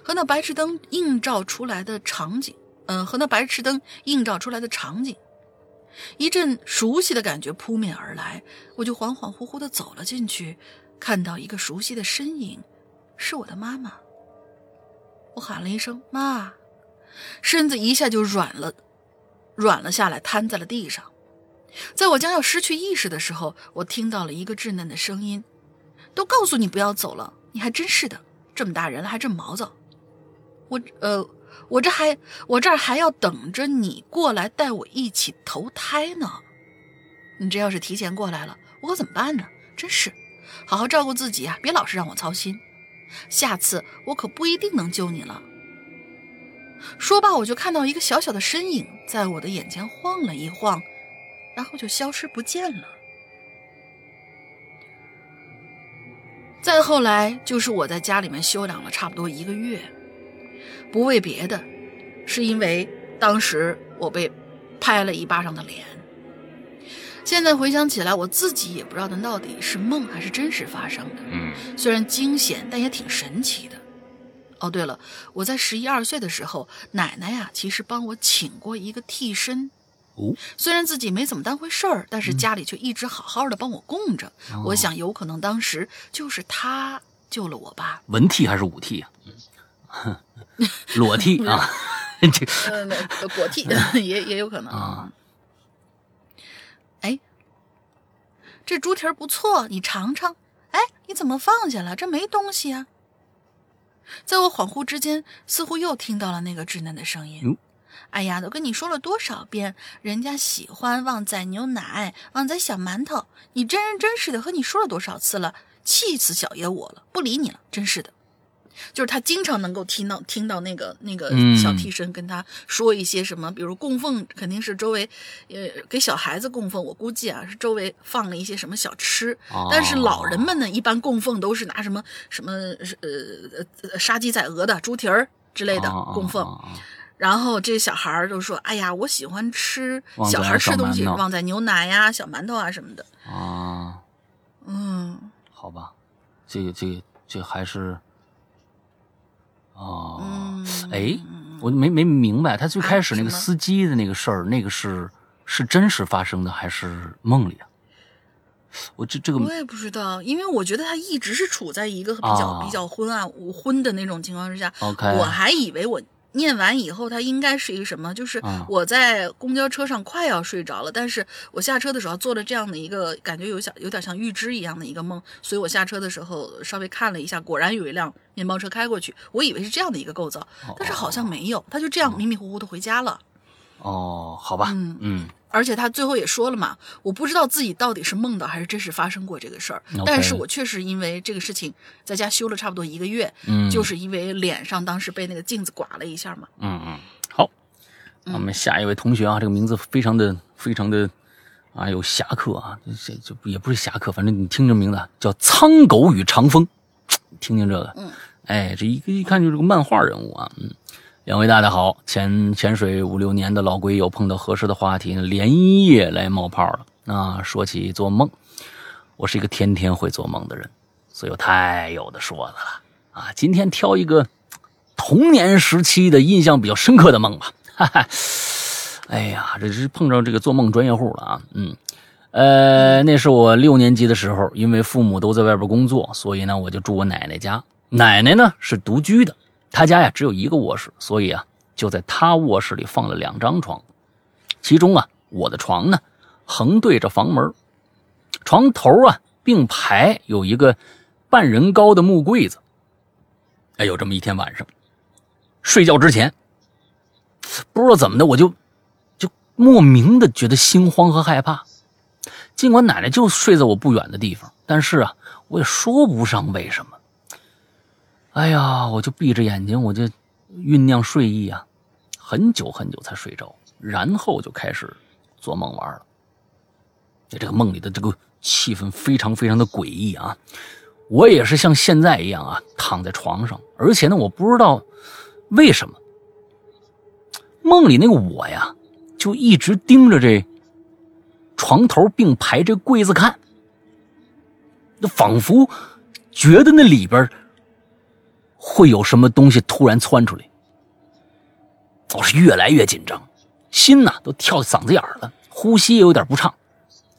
和那白炽灯映照出来的场景，嗯、和那白炽灯映照出来的场景，一阵熟悉的感觉扑面而来，我就恍恍惚惚的走了进去，看到一个熟悉的身影，是我的妈妈。我喊了一声“妈”，身子一下就软了。软了下来，瘫在了地上。在我将要失去意识的时候，我听到了一个稚嫩的声音：“都告诉你不要走了，你还真是的，这么大人了还这么毛躁。我呃，我这还我这儿还要等着你过来带我一起投胎呢。你这要是提前过来了，我可怎么办呢？真是，好好照顾自己啊，别老是让我操心。下次我可不一定能救你了。”说罢，我就看到一个小小的身影在我的眼前晃了一晃，然后就消失不见了。再后来，就是我在家里面休养了差不多一个月，不为别的，是因为当时我被拍了一巴掌的脸。现在回想起来，我自己也不知道那到底是梦还是真实发生的。嗯，虽然惊险，但也挺神奇的。哦，对了，我在十一二岁的时候，奶奶呀，其实帮我请过一个替身。哦，虽然自己没怎么当回事儿，但是家里却一直好好的帮我供着。我想，有可能当时就是他救了我吧。文替还是武替啊？[LAUGHS] [LAUGHS] 嗯，裸替啊？[LAUGHS] 这呃，果替也也有可能啊。哎，这猪蹄儿不错，你尝尝。哎，你怎么放下了？这没东西啊。在我恍惚之间，似乎又听到了那个稚嫩的声音。哟哎呀，都跟你说了多少遍，人家喜欢旺仔牛奶、旺仔小馒头，你真人真事的和你说了多少次了，气死小爷我了，不理你了，真是的。就是他经常能够听到听到那个那个嗯小替身跟他说一些什么，比如供奉肯定是周围，呃，给小孩子供奉，我估计啊是周围放了一些什么小吃，哦但是老人们呢，一般供奉都是拿什么什么呃呃杀鸡宰鹅的猪蹄儿之类的哦供奉。然后这小孩儿就说：“哎呀，我喜欢吃小孩儿吃东西，旺仔牛奶呀、小馒头啊什么的。啊，”嗯好吧，这个这个这还是，哦，嗯，哎，我没没明白，他最开始那个司机的那个事儿，那个是是真实发生的还是梦里啊？我这这个我也不知道，因为我觉得他一直是处在一个比较、啊比较昏暗、昏的那种情况之下。OK 我还以为我念完以后，它应该是一个什么？就是啊我在公交车上快要睡着了，但是我下车的时候做了这样的一个感觉有像有点像预知一样的一个梦，所以我下车的时候稍微看了一下，果然有一辆面包车开过去，我以为是这样的一个构造，但是好像没有，他就这样迷迷糊糊的回家了。哦，好吧，嗯。嗯。而且他最后也说了嘛，我不知道自己到底是梦到还是真实发生过这个事儿。但是我确实因为这个事情在家休了差不多一个月，嗯，就是因为脸上当时被那个镜子刮了一下嘛。嗯嗯，好，那我们下一位同学啊，这个名字非常的非常的啊有侠客啊，这这就也不是侠客，反正你听这名字啊叫苍狗与长风，听听这个，嗯，哎，这一个一看就是个漫画人物啊，嗯。两位大家好，潜潜水五六年的老龟有碰到合适的话题，连夜来冒泡了。啊，说起做梦，我是一个天天会做梦的人，所以我太有的说的了啊。今天挑一个童年时期的印象比较深刻的梦吧。哈哈，哎呀，这是碰着这个做梦专业户了啊。嗯，呃，那是我六年级的时候，因为父母都在外边工作，所以呢，我就住我奶奶家。奶奶呢是独居的，他家呀只有一个卧室，所以啊，就在他卧室里放了两张床，其中啊，我的床呢横对着房门，床头啊并排有一个半人高的木柜子。哎，有这么一天晚上，睡觉之前，不知道怎么的，我就就莫名的觉得心慌和害怕。尽管奶奶就睡在我不远的地方，但是啊，我也说不上为什么。哎呀，我就闭着眼睛，我就酝酿睡意啊，很久很久才睡着，然后就开始做梦玩了。这这个梦里的这个气氛非常非常的诡异啊！我也是像现在一样啊，躺在床上，而且呢，我不知道为什么梦里那个我呀，就一直盯着这床头并排这柜子看，就仿佛觉得那里边会有什么东西突然窜出来。我是越来越紧张，心呐都跳嗓子眼儿了，呼吸也有点不畅。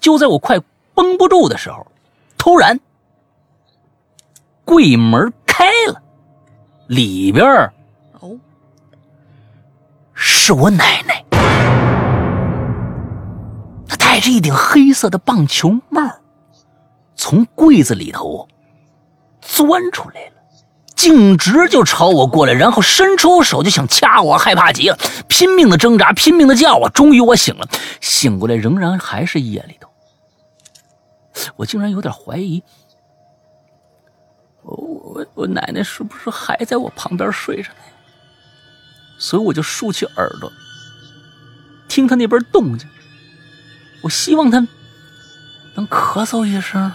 就在我快绷不住的时候，突然柜门开了，里边儿哦，是我奶奶。她戴着一顶黑色的棒球帽，从柜子里头钻出来了，径直就朝我过来，然后伸出手就想掐我，害怕极了，拼命的挣扎，拼命的叫啊！终于我醒了，醒过来仍然还是夜里头，我竟然有点怀疑，我我我奶奶是不是还在我旁边睡着呢？所以我就竖起耳朵，听她那边动静。我希望她能咳嗽一声，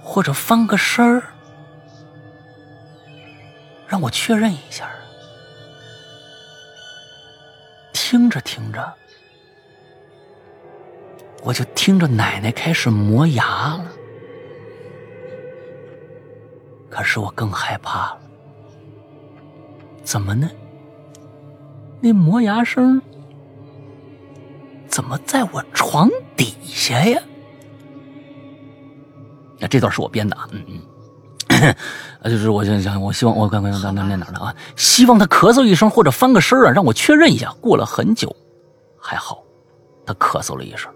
或者翻个身儿，让我确认一下。听着听着，我就听着奶奶开始磨牙了。可是我更害怕了，怎么呢？那磨牙声怎么在我床底下呀？那，这段是我编的，嗯嗯，啊，[LAUGHS] 就是我想想，我希望我刚刚刚刚念哪儿了啊？希望他咳嗽一声或者翻个身啊，让我确认一下。过了很久，还好，他咳嗽了一声，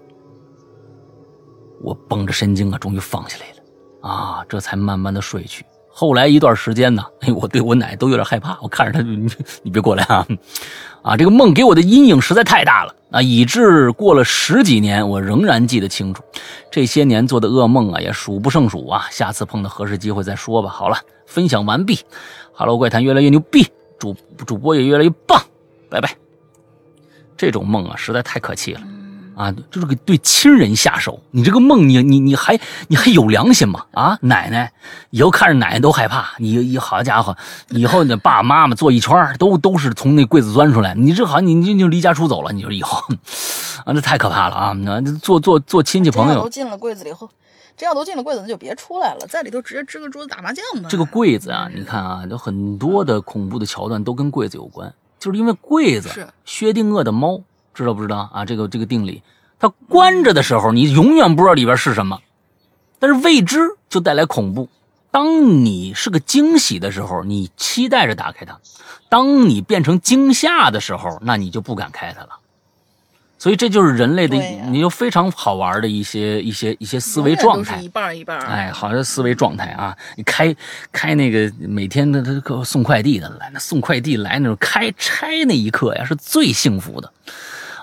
我绷着神经啊，终于放下来了啊，这才慢慢的睡去。后来一段时间呢，[LAUGHS] 哎，我对我奶都有点害怕，我看着她，你你别过来啊，啊，这个梦给我的阴影实在太大了啊，以致过了十几年，我仍然记得清楚。这些年做的噩梦啊，也数不胜数啊。下次碰到合适机会再说吧。好了，分享完毕。Hello 怪谈越来越牛逼，主主播也越来越棒，拜拜。这种梦啊，实在太可气了。啊，就是给对亲人下手，你这个梦你，你你还你还有良心吗？啊，奶奶，以后看着奶奶都害怕。你你好家伙，以后你爸爸妈妈坐一圈儿都都是从那柜子钻出来，你这好像你你就离家出走了。你说以后，[LAUGHS] 啊，这太可怕了啊！那做做做亲戚朋友都，进了柜子里后，这要都进了柜子，那就别出来了，在里头直接支个桌子打麻将吧。这个柜子啊，你看啊，有很多的恐怖的桥段都跟柜子有关，就是因为柜子是薛定谔的猫，知道不知道啊？这个这个定理，它关着的时候，你永远不知道里边是什么，但是未知就带来恐怖，当你是个惊喜的时候，你期待着打开它；当你变成惊吓的时候，那你就不敢开它了。所以这就是人类的，你有非常好玩的一些一些一些思维状态一。半儿一半儿。哎，好的思维状态啊！你开开那个每天的他送快递的来，那送快递来那种开拆那一刻呀，是最幸福的。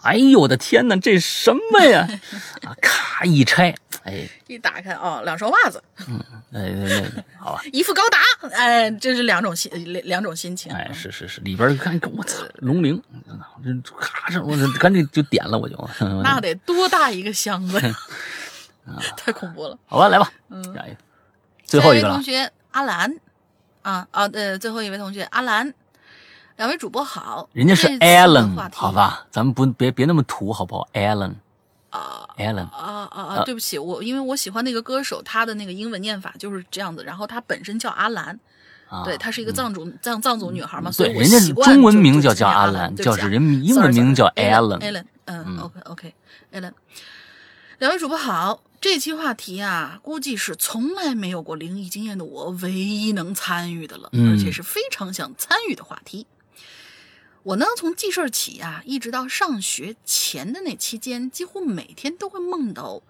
哎呦我的天哪，这什么呀？[LAUGHS] 啊，咔一拆，哎一打开哦，两双袜子，嗯哎好吧，一副高达，哎，这是两种心两两种心情。哎是是是，里边看我操龙鳞，这咔这我赶紧就点了我就，[LAUGHS] 那得多大一个箱子呀！啊 [LAUGHS] 太恐怖了。好吧来吧，嗯下一个，最后一个了下位同，学阿兰，啊啊，对，最后一位同学阿兰，两位主播好，人家是 Alan 好吧，咱们不别别那么土好不好？Alan 啊 Alan 啊啊啊！对不起，我因为我喜欢那个歌手，他的那个英文念法就是这样子，然后他本身叫阿兰，啊，对，她是一个藏族藏藏族女孩嘛，所以对，我人家中文名叫叫叫阿兰，叫是人英文名叫 Alan Alan。Alan，嗯，OK OK，Alan，两位主播好，这期话题啊，估计是从来没有过灵异经验的我唯一能参与的了，嗯而且是非常想参与的话题。我呢，从记事儿起啊，一直到上学前的那期间，几乎每天都会梦到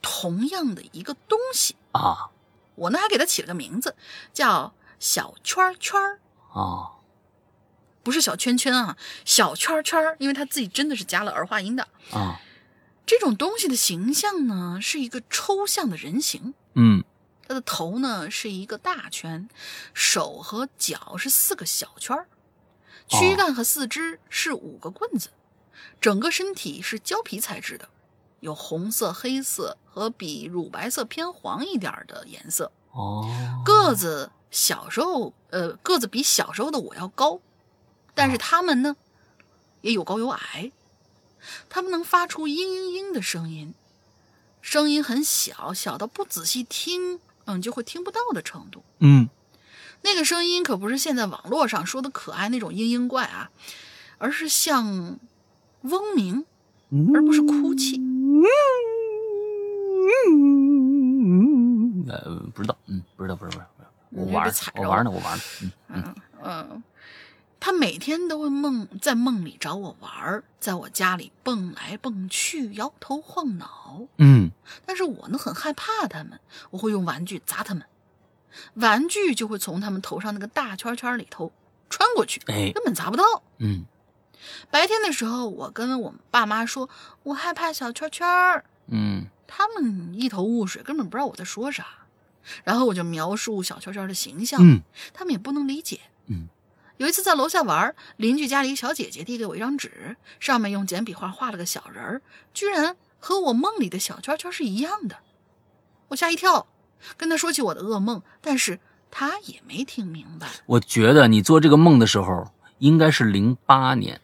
同样的一个东西。啊我呢，还给它起了个名字，叫小圈圈儿。啊不是小圈圈啊，小圈圈儿，因为它自己真的是加了儿化音的。啊，这种东西的形象呢，是一个抽象的人形，嗯它的头呢是一个大圈，手和脚是四个小圈儿，躯干和四肢是五个棍子，整个身体是胶皮材质的，有红色、黑色和比乳白色偏黄一点儿的颜色。哦，个子小时候，呃，个子比小时候的我要高，但是他们呢，也有高有矮。他们能发出嘤嘤嘤的声音，声音很小，小到不仔细听，嗯，就会听不到的程度。嗯那个声音可不是现在网络上说的可爱那种嘤嘤怪啊，而是像嗡鸣，而不是哭泣。呃，不知道，嗯，不知道，不知道，不知道，我你玩儿被踩着我玩儿呢，我玩儿呢，嗯嗯嗯，他每天都会梦在梦里找我玩儿，在我家里蹦来蹦去，摇头晃脑。嗯但是我呢很害怕他们，我会用玩具砸他们，玩具就会从他们头上那个大圈圈里头穿过去，哎根本砸不到。嗯白天的时候，我跟我爸妈说我害怕小圈圈儿，嗯他们一头雾水，根本不知道我在说啥。然后我就描述小圈圈的形象，嗯他们也不能理解。嗯，有一次在楼下玩，邻居家里一个小姐姐递给我一张纸，上面用简笔画画了个小人儿，居然和我梦里的小圈圈是一样的。我吓一跳，跟他说起我的噩梦，但是他也没听明白。我觉得你做这个梦的时候应该是零八年，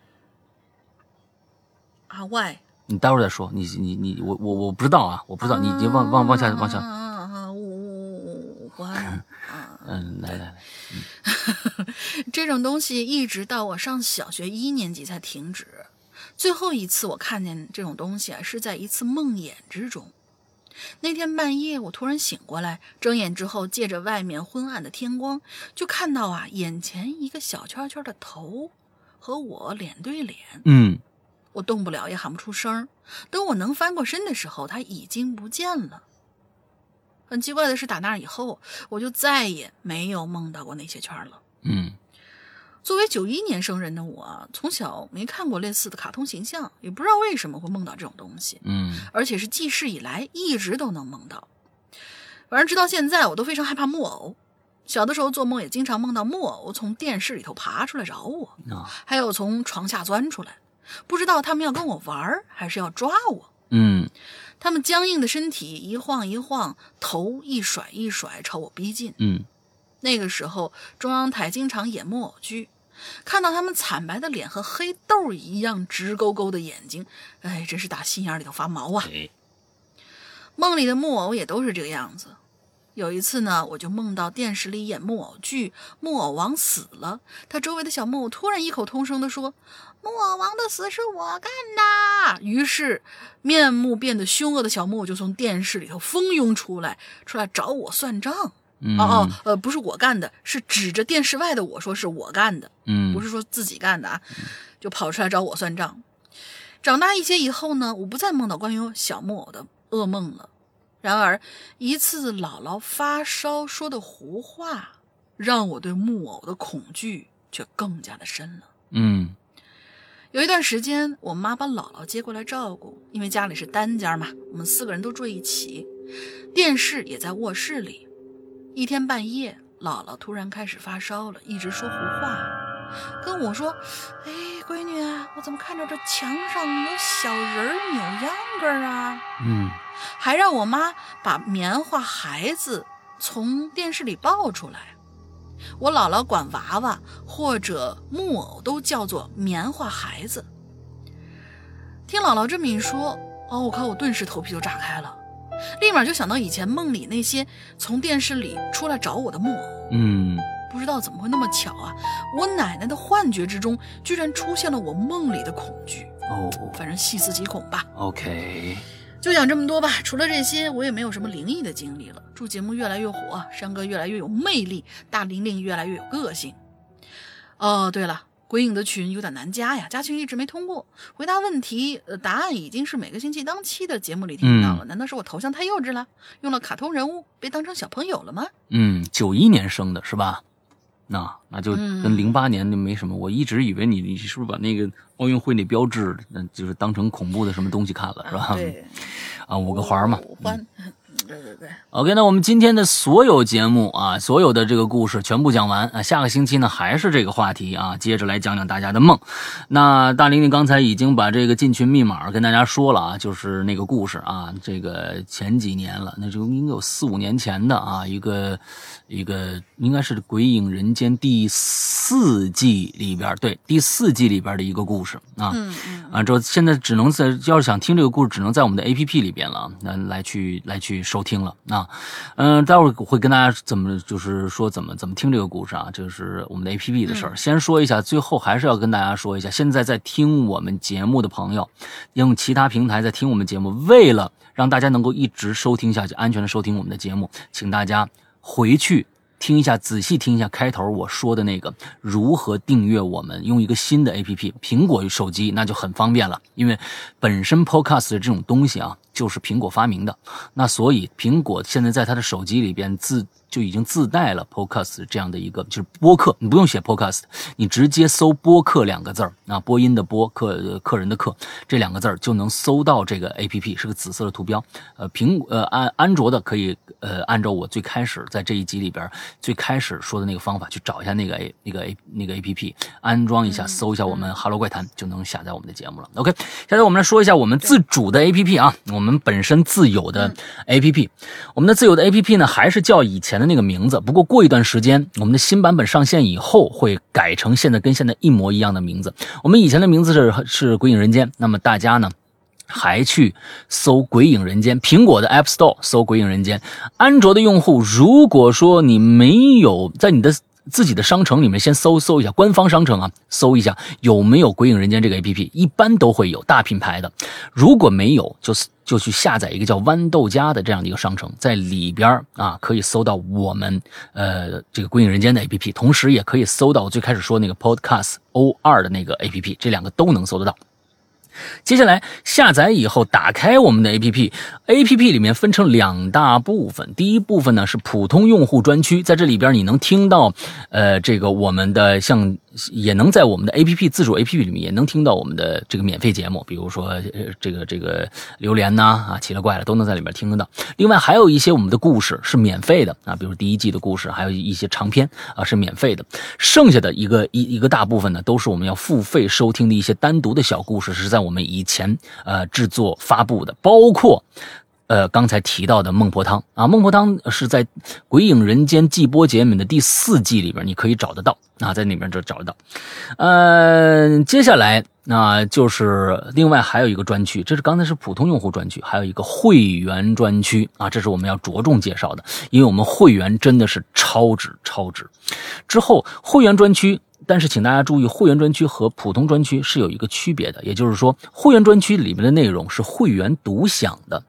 啊喂，你待会儿再说，你你你我我我不知道啊，我不知道，你你往往往下往下，啊啊啊！我我我啊！嗯，来来来，这种东西一直到我上小学一年级才停止。最后一次我看见这种东西啊，是在一次梦魇之中。那天半夜，我突然醒过来，睁眼之后，借着外面昏暗的天光，就看到啊，眼前一个小圈圈的头和我脸对脸。嗯我动不了，也喊不出声儿。等我能翻过身的时候，他已经不见了。很奇怪的是，打那以后，我就再也没有梦到过那些圈了。嗯作为九一年生人的我，从小没看过类似的卡通形象，也不知道为什么会梦到这种东西，嗯而且是记事以来一直都能梦到。反正直到现在，我都非常害怕木偶。小的时候做梦也经常梦到木偶从电视里头爬出来找我，啊还有从床下钻出来，不知道他们要跟我玩儿还是要抓我。嗯他们僵硬的身体一晃一晃，头一甩一甩，朝我逼近。嗯那个时候，中央台经常演木偶剧，看到他们惨白的脸和黑豆一样直勾勾的眼睛，哎，真是打心眼里头发毛啊！哎梦里的木偶也都是这个样子。有一次呢，我就梦到电视里演木偶剧，木偶王死了，他周围的小木偶突然异口同声地说：“木偶王的死是我干的。”于是，面目变得凶恶的小木偶就从电视里头蜂拥出来，出来找我算账。嗯哦哦，呃，不是我干的，是指着电视外的我说是我干的，嗯不是说自己干的啊，就跑出来找我算账。长大一些以后呢，我不再梦到关于小木偶的噩梦了。然而，一次姥姥发烧说的胡话，让我对木偶的恐惧却更加的深了。嗯有一段时间，我妈把姥姥接过来照顾，因为家里是单间嘛，我们四个人都住一起，电视也在卧室里。一天半夜，姥姥突然开始发烧了，一直说胡话，跟我说：“哎，闺女，我怎么看着这墙上有小人扭秧歌啊？”嗯还让我妈把棉花孩子从电视里抱出来。我姥姥管娃娃或者木偶都叫做棉花孩子。听姥姥这么一说，哦，我靠，我顿时头皮就炸开了，立马就想到以前梦里那些从电视里出来找我的木偶。嗯不知道怎么会那么巧啊！我奶奶的幻觉之中，居然出现了我梦里的恐惧。哦反正细思极恐吧。，OK，就讲这么多吧，除了这些，我也没有什么灵异的经历了。祝节目越来越火，山哥越来越有魅力，大玲玲越来越有个性。哦，对了，鬼影的群有点难加呀，加群一直没通过。回答问题，呃，答案已经是每个星期当期的节目里听到了。难道是我头像太幼稚了，用了卡通人物被当成小朋友了吗？嗯，九一年生的是吧？那那就嗯跟零八年就没什么。我一直以为你你是不是把那个奥运会那标志，那，就是当成恐怖的什么东西看了，是吧？对，啊，五个环嘛。五环，对对对，OK，那我们今天的所有节目啊，所有的这个故事全部讲完啊。下个星期呢还是这个话题啊，接着来讲讲大家的梦。那大玲玲刚才已经把这个进群密码跟大家说了啊，就是那个故事啊，这个前几年了，那就应该有四五年前的啊，一个一个应该是《鬼影人间》第四季里边，对，第四季里边的一个故事啊。嗯嗯，啊，这现在只能在要是想听这个故事，只能在我们的 A P P 里边了，那来去来去收听了啊。嗯、待会儿会跟大家怎么就是说怎么怎么听这个故事啊，就是我们的 A P P 的事儿。先说一下，最后还是要跟大家说一下，现在在听我们节目的朋友，用其他平台在听我们节目，为了让大家能够一直收听下去，安全的收听我们的节目，请大家回去。听一下，仔细听一下开头我说的那个如何订阅我们，用一个新的 A P P，苹果手机那就很方便了，因为本身 Podcast 的这种东西啊，就是苹果发明的，那所以苹果现在在他的手机里边自就已经自带了 Podcast 这样的一个就是播客，你不用写 Podcast，你直接搜播客两个字儿啊，播音的播，客客人的客这两个字儿就能搜到这个 A P P，是个紫色的图标。呃，苹呃安安卓的可以呃按照我最开始在这一集里边最开始说的那个方法去找一下那个 A 那个 A 那个 A P P，安装一下，搜一下我们《哈喽怪谈》就能下载我们的节目了。OK，现在我们来说一下我们自主的 A P P 啊，我们本身自有的 A P P，我们的自有的 A P P 呢还是叫以前的那个名字，不过过一段时间我们的新版本上线以后会改成现在跟现在一模一样的名字。我们以前的名字是是《鬼影人间》，那么大家呢？还去搜《鬼影人间》，苹果的 App Store 搜《鬼影人间》，安卓的用户，如果说你没有在你的自己的商城里面先搜搜一下官方商城啊，搜一下有没有《鬼影人间》这个 APP，一般都会有大品牌的。如果没有，就就去下载一个叫豌豆荚的这样的一个商城，在里边啊可以搜到我们呃这个《鬼影人间》的 APP，同时也可以搜到我最开始说那个 Podcast O 二的那个 APP，这两个都能搜得到。接下来下载以后，打开我们的 APP，APP 里面分成两大部分。第一部分呢是普通用户专区，在这里边你能听到，呃，这个我们的像也能在我们的 APP 自主 APP 里面也能听到我们的这个免费节目，比如说这个这个榴莲呐啊奇了怪了都能在里面听得到。另外还有一些我们的故事是免费的啊，比如第一季的故事，还有一些长篇啊是免费的。剩下的一个一一个大部分呢，都是我们要付费收听的一些单独的小故事，是在我们以前呃制作发布的，包括。呃，刚才提到的孟婆汤啊，孟婆汤是在《鬼影人间》季播节目的第四季里边，你可以找得到啊，在里边就找得到。呃，接下来那、就是另外还有一个专区，这是刚才是普通用户专区，还有一个会员专区啊，这是我们要着重介绍的，因为我们会员真的是超值超值。之后会员专区。但是，请大家注意，会员专区和普通专区是有一个区别的，也就是说，会员专区里面的内容是会员独享的，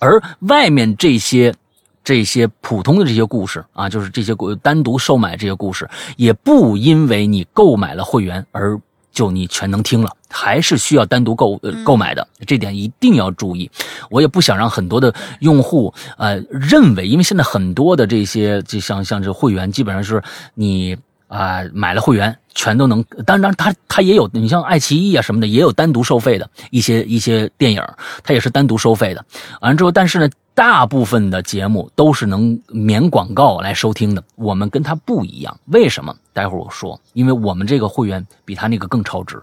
而外面这些这些普通的这些故事啊，就是这些故单独售卖这些故事，也不因为你购买了会员而就你全能听了，还是需要单独购呃购买的，这点一定要注意。我也不想让很多的用户呃认为，因为现在很多的这些就像像这会员，基本上是你。啊、买了会员全都能，当然它它也有，你像爱奇艺啊什么的，也有单独收费的一些一些电影，它也是单独收费的。完了之后，但是呢，大部分的节目都是能免广告来收听的。我们跟它不一样，为什么？待会儿我说，因为我们这个会员比他那个更超值，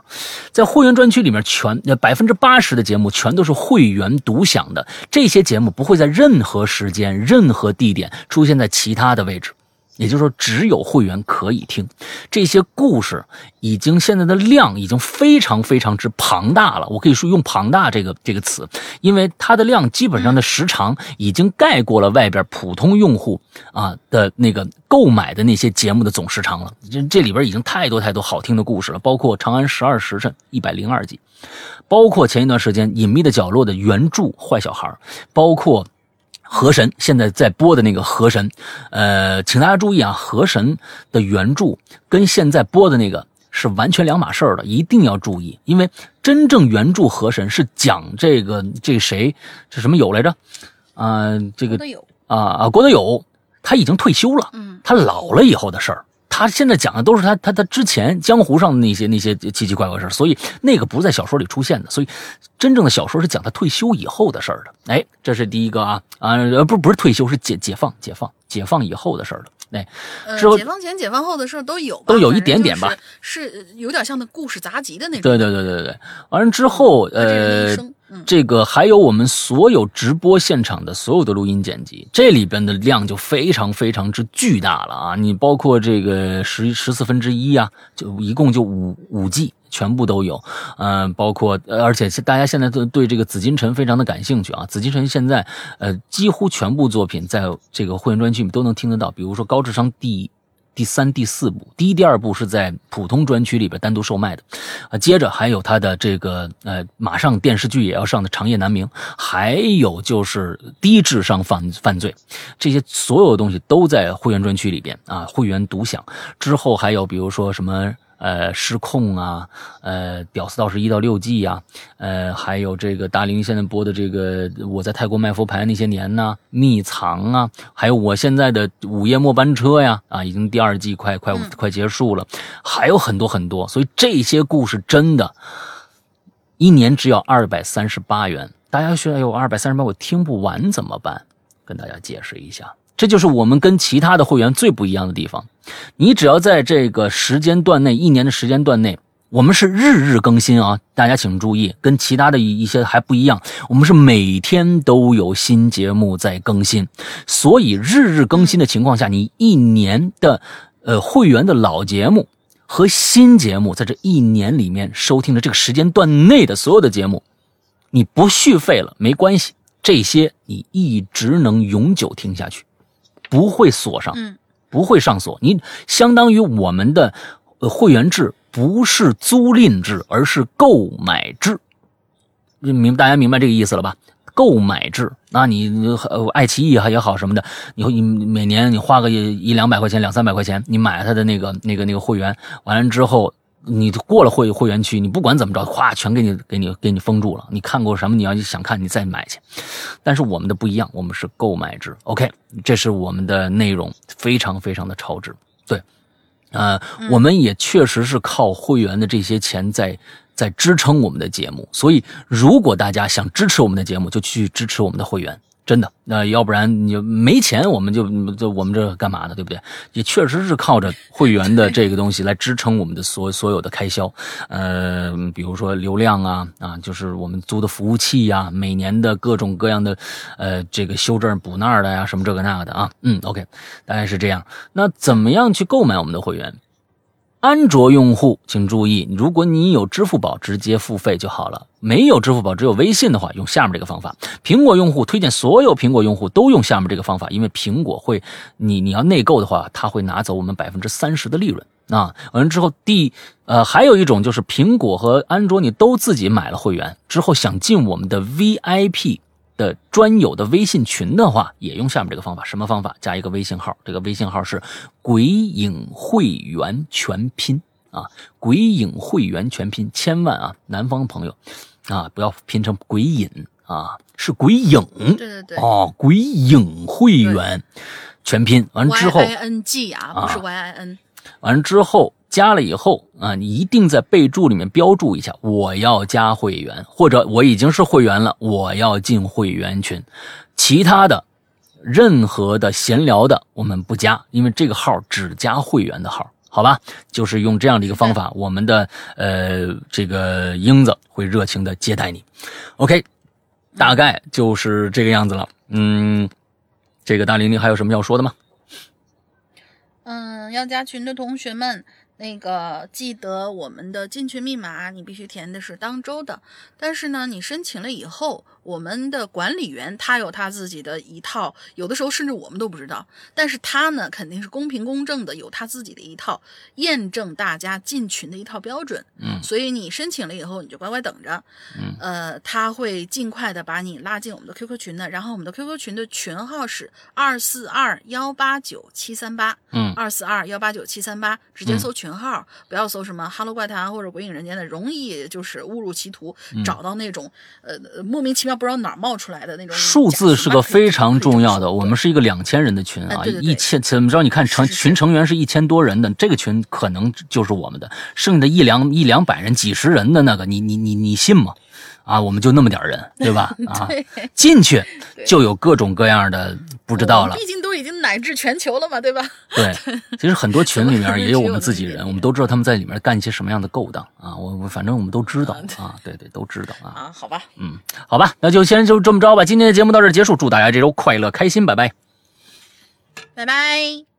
在会员专区里面全呃百分之八十的节目全都是会员独享的，这些节目不会在任何时间、任何地点出现在其他的位置。也就是说，只有会员可以听这些故事，已经现在的量已经非常非常之庞大了。我可以说用“庞大”这个这个词，因为它的量基本上的时长已经盖过了外边普通用户啊的那个购买的那些节目的总时长了。这这里边已经太多太多好听的故事了，包括《长安十二时辰》一百零二集，包括前一段时间《隐秘的角落》的原著《坏小孩》，包括。河神现在在播的那个河神，呃，请大家注意啊，河神的原著跟现在播的那个是完全两码事儿的，一定要注意，因为真正原著河神是讲这个这谁这什么友来着？啊、这个。啊啊，郭德友他已经退休了，嗯，他老了以后的事儿。他现在讲的都是他他他之前江湖上的那些那些奇奇怪怪事儿，所以那个不在小说里出现的，所以真正的小说是讲他退休以后的事儿的。哎，这是第一个啊啊，呃不不是退休，是解解放解放解放以后的事儿了。哎，呃之后，解放前、解放后的事儿都有吧，都有一点点吧就是，是有点像那故事杂集的那种。对对对对对对，完了之后，呃生，这个还有我们所有直播现场的所有的录音剪辑，这里边的量就非常非常之巨大了啊！你包括这个十十四分之一啊，就一共就五五 G。全部都有，嗯、包括，而且大家现在都对这个紫禁城非常的感兴趣啊。紫禁城现在，呃，几乎全部作品在这个会员专区里都能听得到，比如说高智商第一第三、第四部，第一、第二部是在普通专区里边单独售卖的，啊，接着还有他的这个呃，马上电视剧也要上的《长夜难明》，还有就是低智商犯犯罪，这些所有的东西都在会员专区里边啊，会员独享。之后还有比如说什么。呃，失控啊，呃，屌丝道士一到六季呀、呃，还有这个大林现在播的这个我在泰国卖佛牌那些年呐、秘藏啊，还有我现在的午夜末班车呀，啊，已经第二季快快快结束了，还有很多很多，所以这些故事真的，一年只要二百三十八元。大家需要有，二百三十八我听不完怎么办？跟大家解释一下，这就是我们跟其他的会员最不一样的地方。你只要在这个时间段内，一年的时间段内，我们是日日更新啊！大家请注意，跟其他的一些还不一样，我们是每天都有新节目在更新，所以日日更新的情况下，你一年的呃会员的老节目和新节目，在这一年里面收听的这个时间段内的所有的节目，你不续费了没关系，这些你一直能永久听下去，不会锁上。嗯不会上锁，你相当于我们的呃会员制不是租赁制，而是购买制。明大家明白这个意思了吧？购买制，那你呃爱奇艺也好什么的，你你每年你花个一一两百块钱、两三百块钱，你买他的那个那个那个会员，完了之后。你过了会会员区，你不管怎么着，哗，全给你给你给你封住了。你看过什么？你要想看，你再买去。但是我们的不一样，我们是购买制。OK，这是我们的内容，非常非常的超值。对，呃，我们也确实是靠会员的这些钱在在支撑我们的节目。所以，如果大家想支持我们的节目，就去支持我们的会员。真的，那、要不然你没钱，我们就就我们这干嘛呢？对不对？也确实是靠着会员的这个东西来支撑我们的所所有的开销，呃，比如说流量啊啊，就是我们租的服务器呀、每年的各种各样的呃这个修这补那的呀，什么这个那个的啊，嗯，OK，大概是这样。那怎么样去购买我们的会员？安卓用户请注意，如果你有支付宝，直接付费就好了；没有支付宝，只有微信的话，用下面这个方法。苹果用户推荐所有苹果用户都用下面这个方法，因为苹果会，你你要内购的话，它会拿走我们百分之三十的利润啊。完了之后，第呃还有一种就是苹果和安卓你都自己买了会员之后，想进我们的 VIP 的专有的微信群的话，也用下面这个方法。什么方法？加一个微信号，这个微信号是“鬼影会员全拼”啊，“鬼影会员全拼”。千万啊，南方朋友啊，不要拼成“鬼影”啊，是“鬼影”。对对对。哦，“鬼影会员全拼”完之后，Y I N G 啊，不是 Y I N。完之后。加了以后啊，你一定在备注里面标注一下，我要加会员，或者我已经是会员了，我要进会员群。其他的任何的闲聊的我们不加，因为这个号只加会员的号，好吧？就是用这样的一个方法，我们的呃这个英子会热情的接待你。OK，大概就是这个样子了。嗯，这个大玲玲还有什么要说的吗？嗯，要加群的同学们。那个记得我们的进群密码，你必须填的是当周的。但是呢，你申请了以后。我们的管理员他有他自己的一套，有的时候甚至我们都不知道。但是他呢，肯定是公平公正的，有他自己的一套验证大家进群的一套标准。嗯，所以你申请了以后，你就乖乖等着。嗯，呃，他会尽快的把你拉进我们的 QQ 群的。然后我们的 QQ 群的群号是二四二幺八九七三八。嗯，二四二幺八九七三八，直接搜群号，不要搜什么哈喽怪谈或者鬼影人间的，容易就是误入歧途，找到那种呃莫名其妙。不知道哪冒出来的那种数字是个非常重要的。我们是一个两千人的群啊，一千怎么着？你看成群成员是一千多人的，这个群可能就是我们的。剩下的一两一两百人、几十人的那个，你你你你信吗？啊，我们就那么点人，对吧？啊，[LAUGHS] 进去就有各种各样的不知道了。毕竟都已经乃至全球了嘛，对吧？对，[LAUGHS] 其实很多群里面也有我们自己人，我们都知道他们在里面干一些什么样的勾当啊。我我反正我们都知道啊，对对，都知道啊。啊，好吧，嗯，好吧，那就先就这么着吧。今天的节目到这结束，祝大家这周快乐开心，拜拜，拜拜。